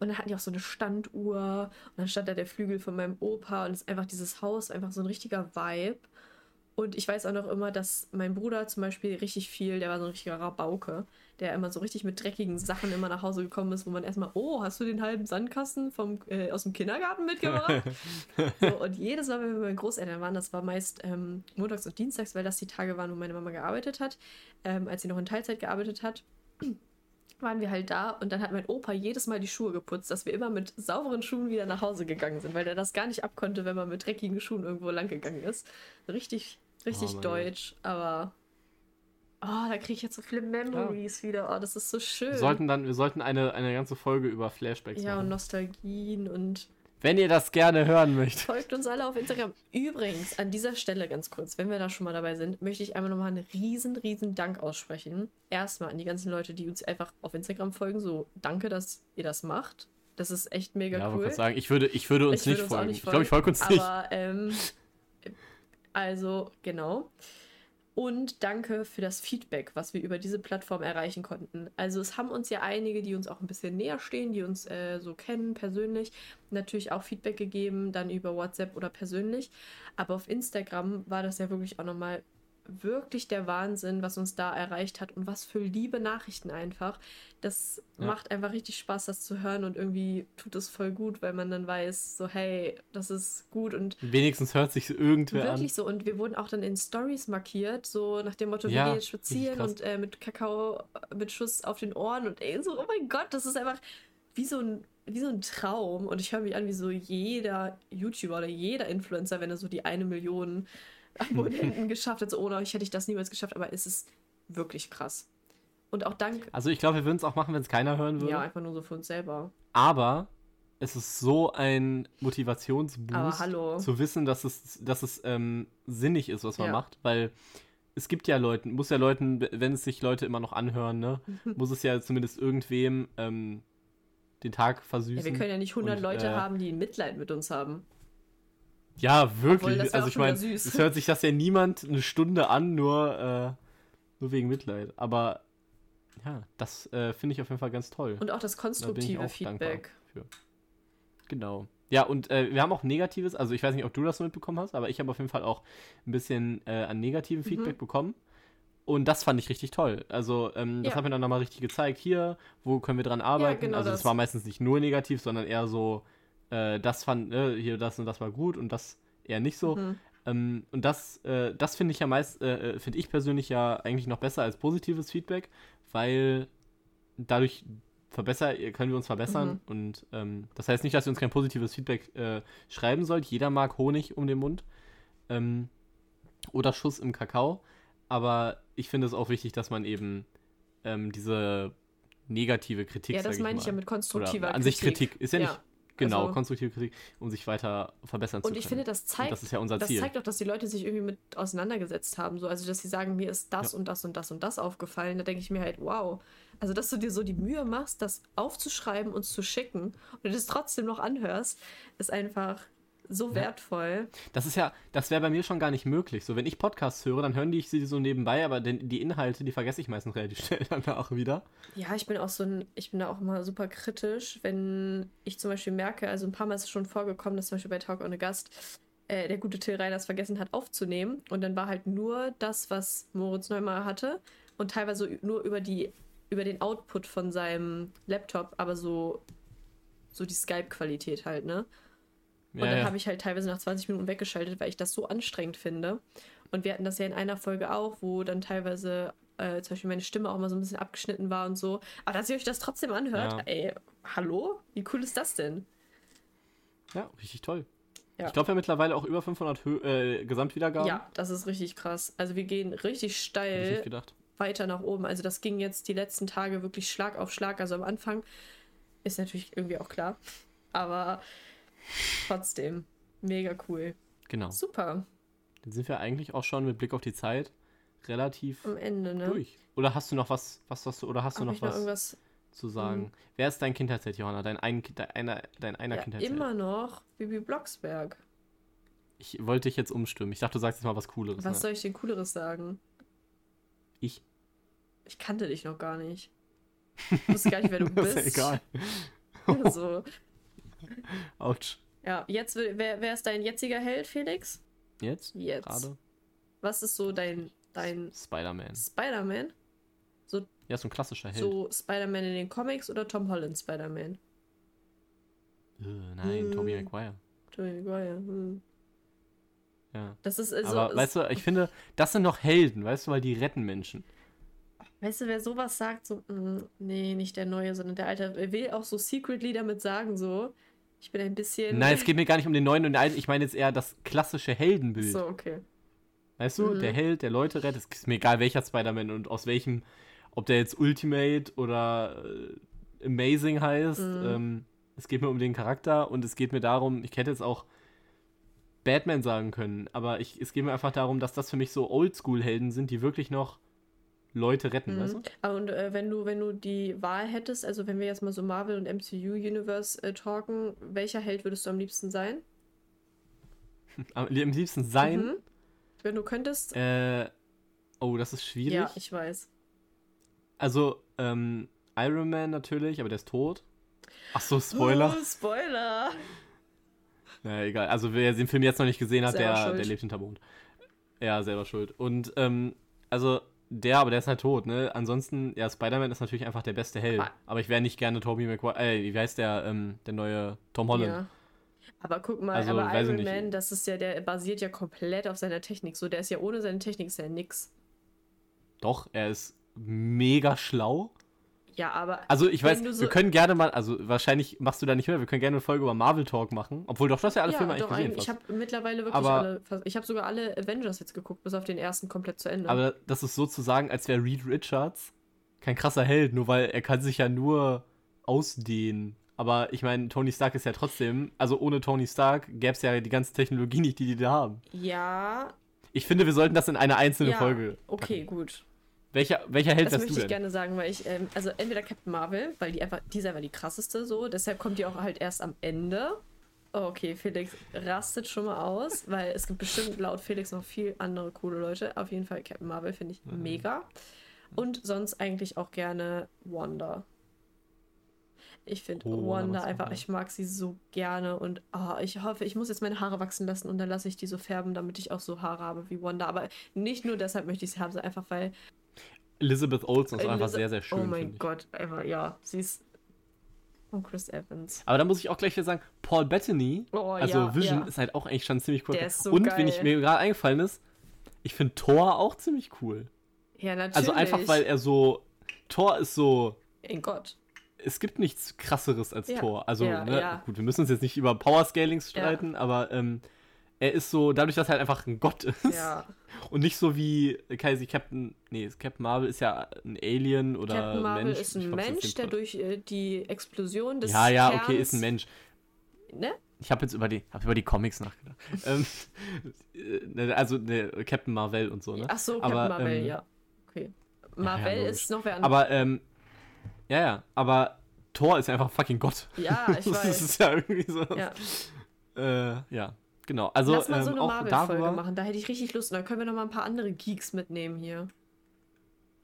Und dann hatten die auch so eine Standuhr und dann stand da der Flügel von meinem Opa und es ist einfach dieses Haus, einfach so ein richtiger Vibe. Und ich weiß auch noch immer, dass mein Bruder zum Beispiel richtig viel, der war so ein richtiger Rabauke, der immer so richtig mit dreckigen Sachen immer nach Hause gekommen ist, wo man erstmal, oh, hast du den halben Sandkasten vom, äh, aus dem Kindergarten mitgebracht? so, und jedes Mal, wenn wir bei meinen Großeltern waren, das war meist ähm, montags und dienstags, weil das die Tage waren, wo meine Mama gearbeitet hat, ähm, als sie noch in Teilzeit gearbeitet hat, waren wir halt da und dann hat mein Opa jedes Mal die Schuhe geputzt, dass wir immer mit sauberen Schuhen wieder nach Hause gegangen sind, weil der das gar nicht abkonnte, wenn man mit dreckigen Schuhen irgendwo lang gegangen ist. Richtig, richtig Oh deutsch, aber oh, da kriege ich jetzt so viele Memories wieder. Oh, das ist so schön. Wir sollten dann, wir sollten eine, eine ganze Folge über Flashbacks ja, und machen. Nostalgien und Wenn ihr das gerne hören möchtet. folgt uns alle auf Instagram. Übrigens, an dieser Stelle ganz kurz, wenn wir da schon mal dabei sind, möchte ich einmal nochmal einen riesen, riesen Dank aussprechen. Erstmal an die ganzen Leute, die uns einfach auf Instagram folgen. So, danke, dass ihr das macht. Das ist echt mega Ja, cool. gerade sagen, ich würde, ich würde uns Ich nicht würde uns auch folgen. nicht ich glaube, ich folge uns folgen, nicht. Aber, ähm, also, genau. Und danke für das Feedback, was wir über diese Plattform erreichen konnten. Also es haben uns ja einige, die uns auch ein bisschen näher stehen, die uns äh, so kennen persönlich, natürlich auch Feedback gegeben, dann über WhatsApp oder persönlich. Aber auf Instagram war das ja wirklich auch nochmal wirklich der Wahnsinn, was uns da erreicht hat und was für liebe Nachrichten einfach. Das Ja. macht einfach richtig Spaß, das zu hören und irgendwie tut es voll gut, weil man dann weiß, so hey, das ist gut und Wenigstens hört sich irgendwer an. Wirklich so. Und wir wurden auch dann in Stories markiert, so nach dem Motto, Ja, wir gehen jetzt spazieren und äh, mit Kakao, mit Schuss auf den Ohren und ey, so, oh mein Gott, das ist einfach wie so ein, wie so ein Traum. Und ich höre mich an wie so jeder YouTuber oder jeder Influencer, wenn er so die eine Million Abonnenten geschafft hat. So, ohne euch hätte ich das niemals geschafft, aber es ist wirklich krass. Und auch dank, Also ich glaube, wir würden es auch machen, wenn es keiner hören würde. ja, einfach nur so für uns selber. Aber es ist so ein Motivationsboost, zu wissen, dass es, dass es ähm, sinnig ist, was man Ja. macht, weil es gibt ja Leuten, muss ja Leuten, wenn es sich Leute immer noch anhören, ne, muss es ja zumindest irgendwem ähm, den Tag versüßen. Ja, wir können ja nicht 100 Und, Leute äh, haben, die Mitleid mit uns haben. Ja, Obwohl, wirklich. das wär also ich meine, es hört sich das ja niemand eine Stunde an, nur, äh, nur wegen Mitleid. Aber ja, das äh, finde ich auf jeden Fall ganz toll. Und auch das Da konstruktive auch Feedback. Genau. Ja, und äh, wir haben auch Negatives, also ich weiß nicht, ob du das so mitbekommen hast, aber ich habe auf jeden Fall auch ein bisschen äh, an Mhm. negativen Feedback bekommen. Und das fand ich richtig toll. Also, ähm, das Ja. hat mir dann nochmal richtig gezeigt, hier, wo können wir dran arbeiten. genau also, das. es war meistens nicht nur negativ, sondern eher so, äh, das fand, äh, hier, das und das war gut und das eher nicht so. Mhm. Ähm, und das, äh, das finde ich ja meist, äh, finde ich persönlich ja eigentlich noch besser als positives Feedback, weil dadurch verbessern, können wir uns verbessern. Mhm. Und ähm, das heißt nicht, dass ihr uns kein positives Feedback äh, schreiben sollt. Jeder mag Honig um den Mund. Ähm, oder Schuss im Kakao. Aber ich finde es auch wichtig, dass man eben ähm, diese negative Kritik. Ja, das ich meine ich mal, ja mit konstruktiver oder an sich Kritik. Ist ja, Ja, nicht genau also- konstruktive Kritik, um sich weiter verbessern zu Und können. ich finde, das zeigt, das ist ja unser das Ziel. zeigt auch, dass die Leute sich irgendwie mit auseinandergesetzt haben. So, also, dass sie sagen, mir ist das Ja. und das und das und das aufgefallen. Da denke ich mir halt, wow. Also, dass du dir so die Mühe machst, das aufzuschreiben und zu schicken und du das trotzdem noch anhörst, ist einfach so wertvoll. Das ist ja, das wäre bei mir schon gar nicht möglich. So, wenn ich Podcasts höre, dann hören die ich sie so nebenbei, aber den, die Inhalte, die vergesse ich meistens relativ schnell danach wieder. Ja, ich bin auch so ein, ich bin da auch immer super kritisch, wenn ich zum Beispiel merke, also ein paar Mal ist es schon vorgekommen, dass zum Beispiel bei Talk ohne Gast äh, der gute Till Reiners vergessen hat aufzunehmen und dann war halt nur das, was Moritz Neumar hatte und teilweise nur über die über den Output von seinem Laptop, aber so so die Skype-Qualität halt, ne? Und Ja, dann ja. habe ich halt teilweise nach 20 Minuten weggeschaltet, weil ich das so anstrengend finde. Und wir hatten das ja in einer Folge auch, wo dann teilweise äh, zum Beispiel meine Stimme auch mal so ein bisschen abgeschnitten war und so. Aber dass ihr euch das trotzdem anhört, Ja. ey, hallo? Wie cool ist das denn? ja, richtig toll. Ja. Ich glaube, wir haben mittlerweile auch über 500 Hö äh, Gesamtwiedergaben. Ja, das ist richtig krass. Also wir gehen richtig steil weiter nach oben. Also das ging jetzt die letzten Tage wirklich Schlag auf Schlag. Also am Anfang ist natürlich irgendwie auch klar. Aber trotzdem, mega cool. Genau. Super. Dann sind wir eigentlich auch schon mit Blick auf die Zeit relativ Am Ende, ne? durch. Oder hast du noch was, was hast du, oder hast du Hab noch ich noch was irgendwas? zu sagen? Wer ist dein Kindheitsheld, Johanna? Dein, ein, dein einer, dein einer Ja, Kindheitsheld? immer noch Bibi Blocksberg. Ich wollte dich jetzt umstimmen. Ich dachte, du sagst jetzt mal was Cooleres. Was ne? soll ich denn Cooleres sagen? Ich. Ich kannte dich noch gar nicht. Ich wusste gar nicht, wer du Das bist. ist ja egal. so. Autsch. Ja, jetzt, will- wer, wer ist dein jetziger Held, Felix? Jetzt? Jetzt. Gerade? Was ist so dein, dein Spider-Man. Spider-Man? Ja, so ein klassischer Held. So Spider-Man in den Comics oder Tom Holland Spider-Man? Äh, nein, Hm. Tobey Maguire. Tobey Maguire. Hm. Ja. Das ist äh, so. Aber weißt du, ich finde, das sind noch Helden, weißt du, weil die retten Menschen. Weißt du, wer sowas sagt, so, mm, nee, nicht der Neue, sondern der Alte, er will auch so secretly damit sagen, so, ich bin ein bisschen. Nein, es geht mir gar nicht um den neuen und den alten. Ich meine jetzt eher das klassische Heldenbild. So, okay. Weißt du, Mhm. der Held, der Leute rettet. Es ist mir egal, welcher Spider-Man und aus welchem, ob der jetzt Ultimate oder äh, Amazing heißt. Mhm. Ähm, es geht mir um den Charakter und es geht mir darum, ich hätte jetzt auch Batman sagen können, aber ich, es geht mir einfach darum, dass das für mich so Oldschool-Helden sind, die wirklich noch Leute retten, weißt du? Mhm. Und äh, wenn du, wenn du die Wahl hättest, also wenn wir jetzt mal so Marvel und MCU Universe äh, talken, welcher Held würdest du am liebsten sein? Am, am liebsten sein. Mhm. Wenn du könntest. Äh, oh, das ist schwierig. Ja, ich weiß. Also, ähm, Iron Man natürlich, aber der ist tot. Ach so, Spoiler. Oh, Spoiler. Na egal. Also wer den Film jetzt noch nicht gesehen hat, Selber der, schuld. der lebt hinter Mond. Ja, selber schuld. Und ähm, also der, aber der ist halt tot, ne? Ansonsten, ja, Spider-Man ist natürlich einfach der beste Held. Ah. Aber ich wäre nicht gerne Tobey Maguire, äh, wie heißt der, ähm, der neue Tom Holland. Ja. Aber guck mal, Also, aber Iron nicht. Man, das ist ja, der basiert ja komplett auf seiner Technik. So, der ist ja ohne seine Technik ist ja nix. Doch, er ist mega schlau. Ja, aber Also ich weiß, so- wir können gerne mal, also wahrscheinlich machst du da nicht mehr, wir können gerne eine Folge über Marvel Talk machen. Obwohl doch, du hast ja alle ja, Filme eigentlich gesehen. Ich habe mittlerweile wirklich Aber- alle. Ich habe sogar alle Avengers jetzt geguckt, bis auf den ersten komplett zu Ende. Aber das ist sozusagen, als wäre Reed Richards kein krasser Held, nur weil er kann sich ja nur ausdehnen. Aber ich meine, Tony Stark ist ja trotzdem, also ohne Tony Stark gäbe es ja die ganze Technologie nicht, die die da haben. ja, Ich finde, wir sollten das in eine einzelne ja. Folge. Okay, gut. Welcher, welcher Held Das wärst möchte du ich denn? gerne sagen, weil ich, ähm, also entweder Captain Marvel, weil die einfach, die ist einfach die krasseste so, deshalb kommt die auch halt erst am Ende. Oh, okay, Felix rastet schon mal aus, weil es gibt bestimmt laut Felix noch viel andere coole Leute. Auf jeden Fall Captain Marvel finde ich Mhm. mega. Und sonst eigentlich auch gerne Wanda. Ich finde Oh, Wanda einfach, ich mag sie so gerne und ah, ich hoffe, ich muss jetzt meine Haare wachsen lassen und dann lasse ich die so färben, damit ich auch so Haare habe wie Wanda. Aber nicht nur deshalb möchte ich sie haben, sondern einfach weil Elizabeth Olsen ist einfach Elisa- sehr, sehr schön. Oh mein. Gott, einfach, ja. Sie ist. Und Chris Evans. Aber da muss ich auch gleich wieder sagen, Paul Bettany, Oh, also ja, Vision, ja. ist halt auch eigentlich schon ziemlich cool. Der ist so Und geil. wenn ich mir gerade eingefallen ist, ich finde Thor auch ziemlich cool. Ja, natürlich. Also einfach, weil er so, Thor ist so, In Gott. es gibt nichts krasseres als Ja, Thor. Also, ne, gut, wir müssen uns jetzt nicht über Power-Scalings streiten, aber ähm, er ist so, dadurch, dass er halt einfach ein Gott ist Ja. und nicht so wie Kaiser Captain, nee, Captain Marvel ist ja ein Alien oder Captain Marvel Mensch. ist Ich ein glaub, das Mensch, der durch äh, die Explosion des. Ja, ja, Kerns, okay, ist ein Mensch. Ne? Ich habe jetzt über die, hab über die Comics nachgedacht. ähm, äh, also ne, Captain Marvel und so, ne? Ach so, Captain Aber, Marvel, ähm, ja. Okay. Marvel logisch. ist noch wer anderes. Aber, ähm, ja, ja, aber Thor ist einfach fucking Gott. Ja, ich das weiß. ist ja irgendwie so. Ja. Äh, ja, genau. Also Lass mal so ähm, eine auch Marvel-Folge machen. Da hätte ich richtig Lust. Und dann können wir noch mal ein paar andere Geeks mitnehmen hier.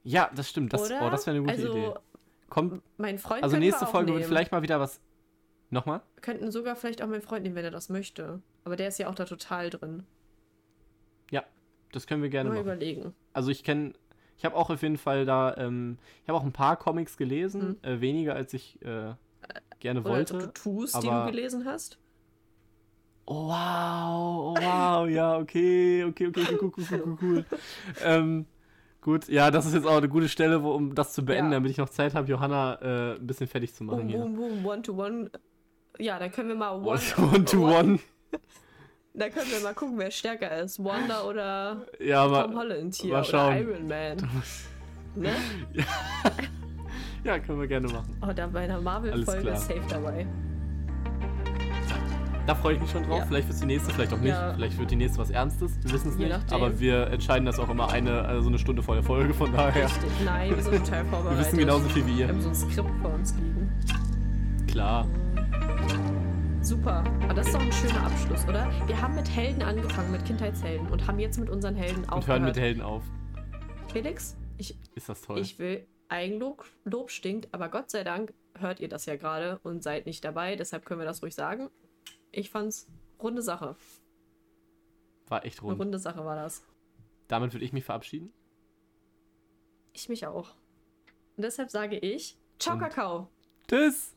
Ja, das stimmt. Das, Oder? oh, das wäre eine gute also, Idee. Kommt, Mein Freund also wir nächste auch Folge wird nehmen. vielleicht mal wieder was. Nochmal? könnten sogar vielleicht auch meinen Freund nehmen, wenn er das möchte. Aber der ist ja auch da total drin. Ja, das können wir gerne Mal machen. überlegen. Also ich kenne, ich habe auch auf jeden Fall da, ähm, ich habe auch ein paar Comics gelesen, äh, weniger als ich äh, gerne Mhm. Oder wollte. du tust, die du gelesen hast. Oh, wow, oh, wow, ja, okay, okay, okay, okay cool, cool, cool, cool, cool. ähm, gut, ja, das ist jetzt auch eine gute Stelle, wo, um das zu beenden, Ja. damit ich noch Zeit habe, Johanna äh, ein bisschen fertig zu machen Boom, boom, boom, one to one. Ja, dann können wir mal one, One to one. Da können wir mal gucken, wer stärker ist. Wanda oder Ja, Tom aber. Holland hier. mal Oder. Iron Man. Ne? Ja, können wir gerne machen. Oh, da bei einer Marvel-Folge safe dabei. Da freue ich mich schon drauf. Ja. Vielleicht wird die nächste, vielleicht auch nicht. Ja. Vielleicht wird die nächste was Ernstes. Wir wissen es nicht. nachdem. Aber wir entscheiden das auch immer eine, also eine Stunde vor der Folge. Von daher. Richtig. Nein, wir sind total Wir vorbereitet. wissen genauso viel wie Wir ihr. haben so ein Skript vor uns liegen. Klar. Super. Aber das ist doch ein schöner Abschluss, oder? Wir haben mit Helden angefangen, mit Kindheitshelden und haben jetzt mit unseren Helden Und aufgehört. hören mit Helden auf. Felix, ich, Ist das toll. ich will Eigenlob Lob stinkt, aber Gott sei Dank hört ihr das ja gerade und seid nicht dabei, deshalb können wir das ruhig sagen. Ich fand's runde Sache. War echt Eine rund. runde Sache war das. Damit würde ich mich verabschieden. Ich mich auch. Und deshalb sage ich, ciao Und- Kakao. Tschüss.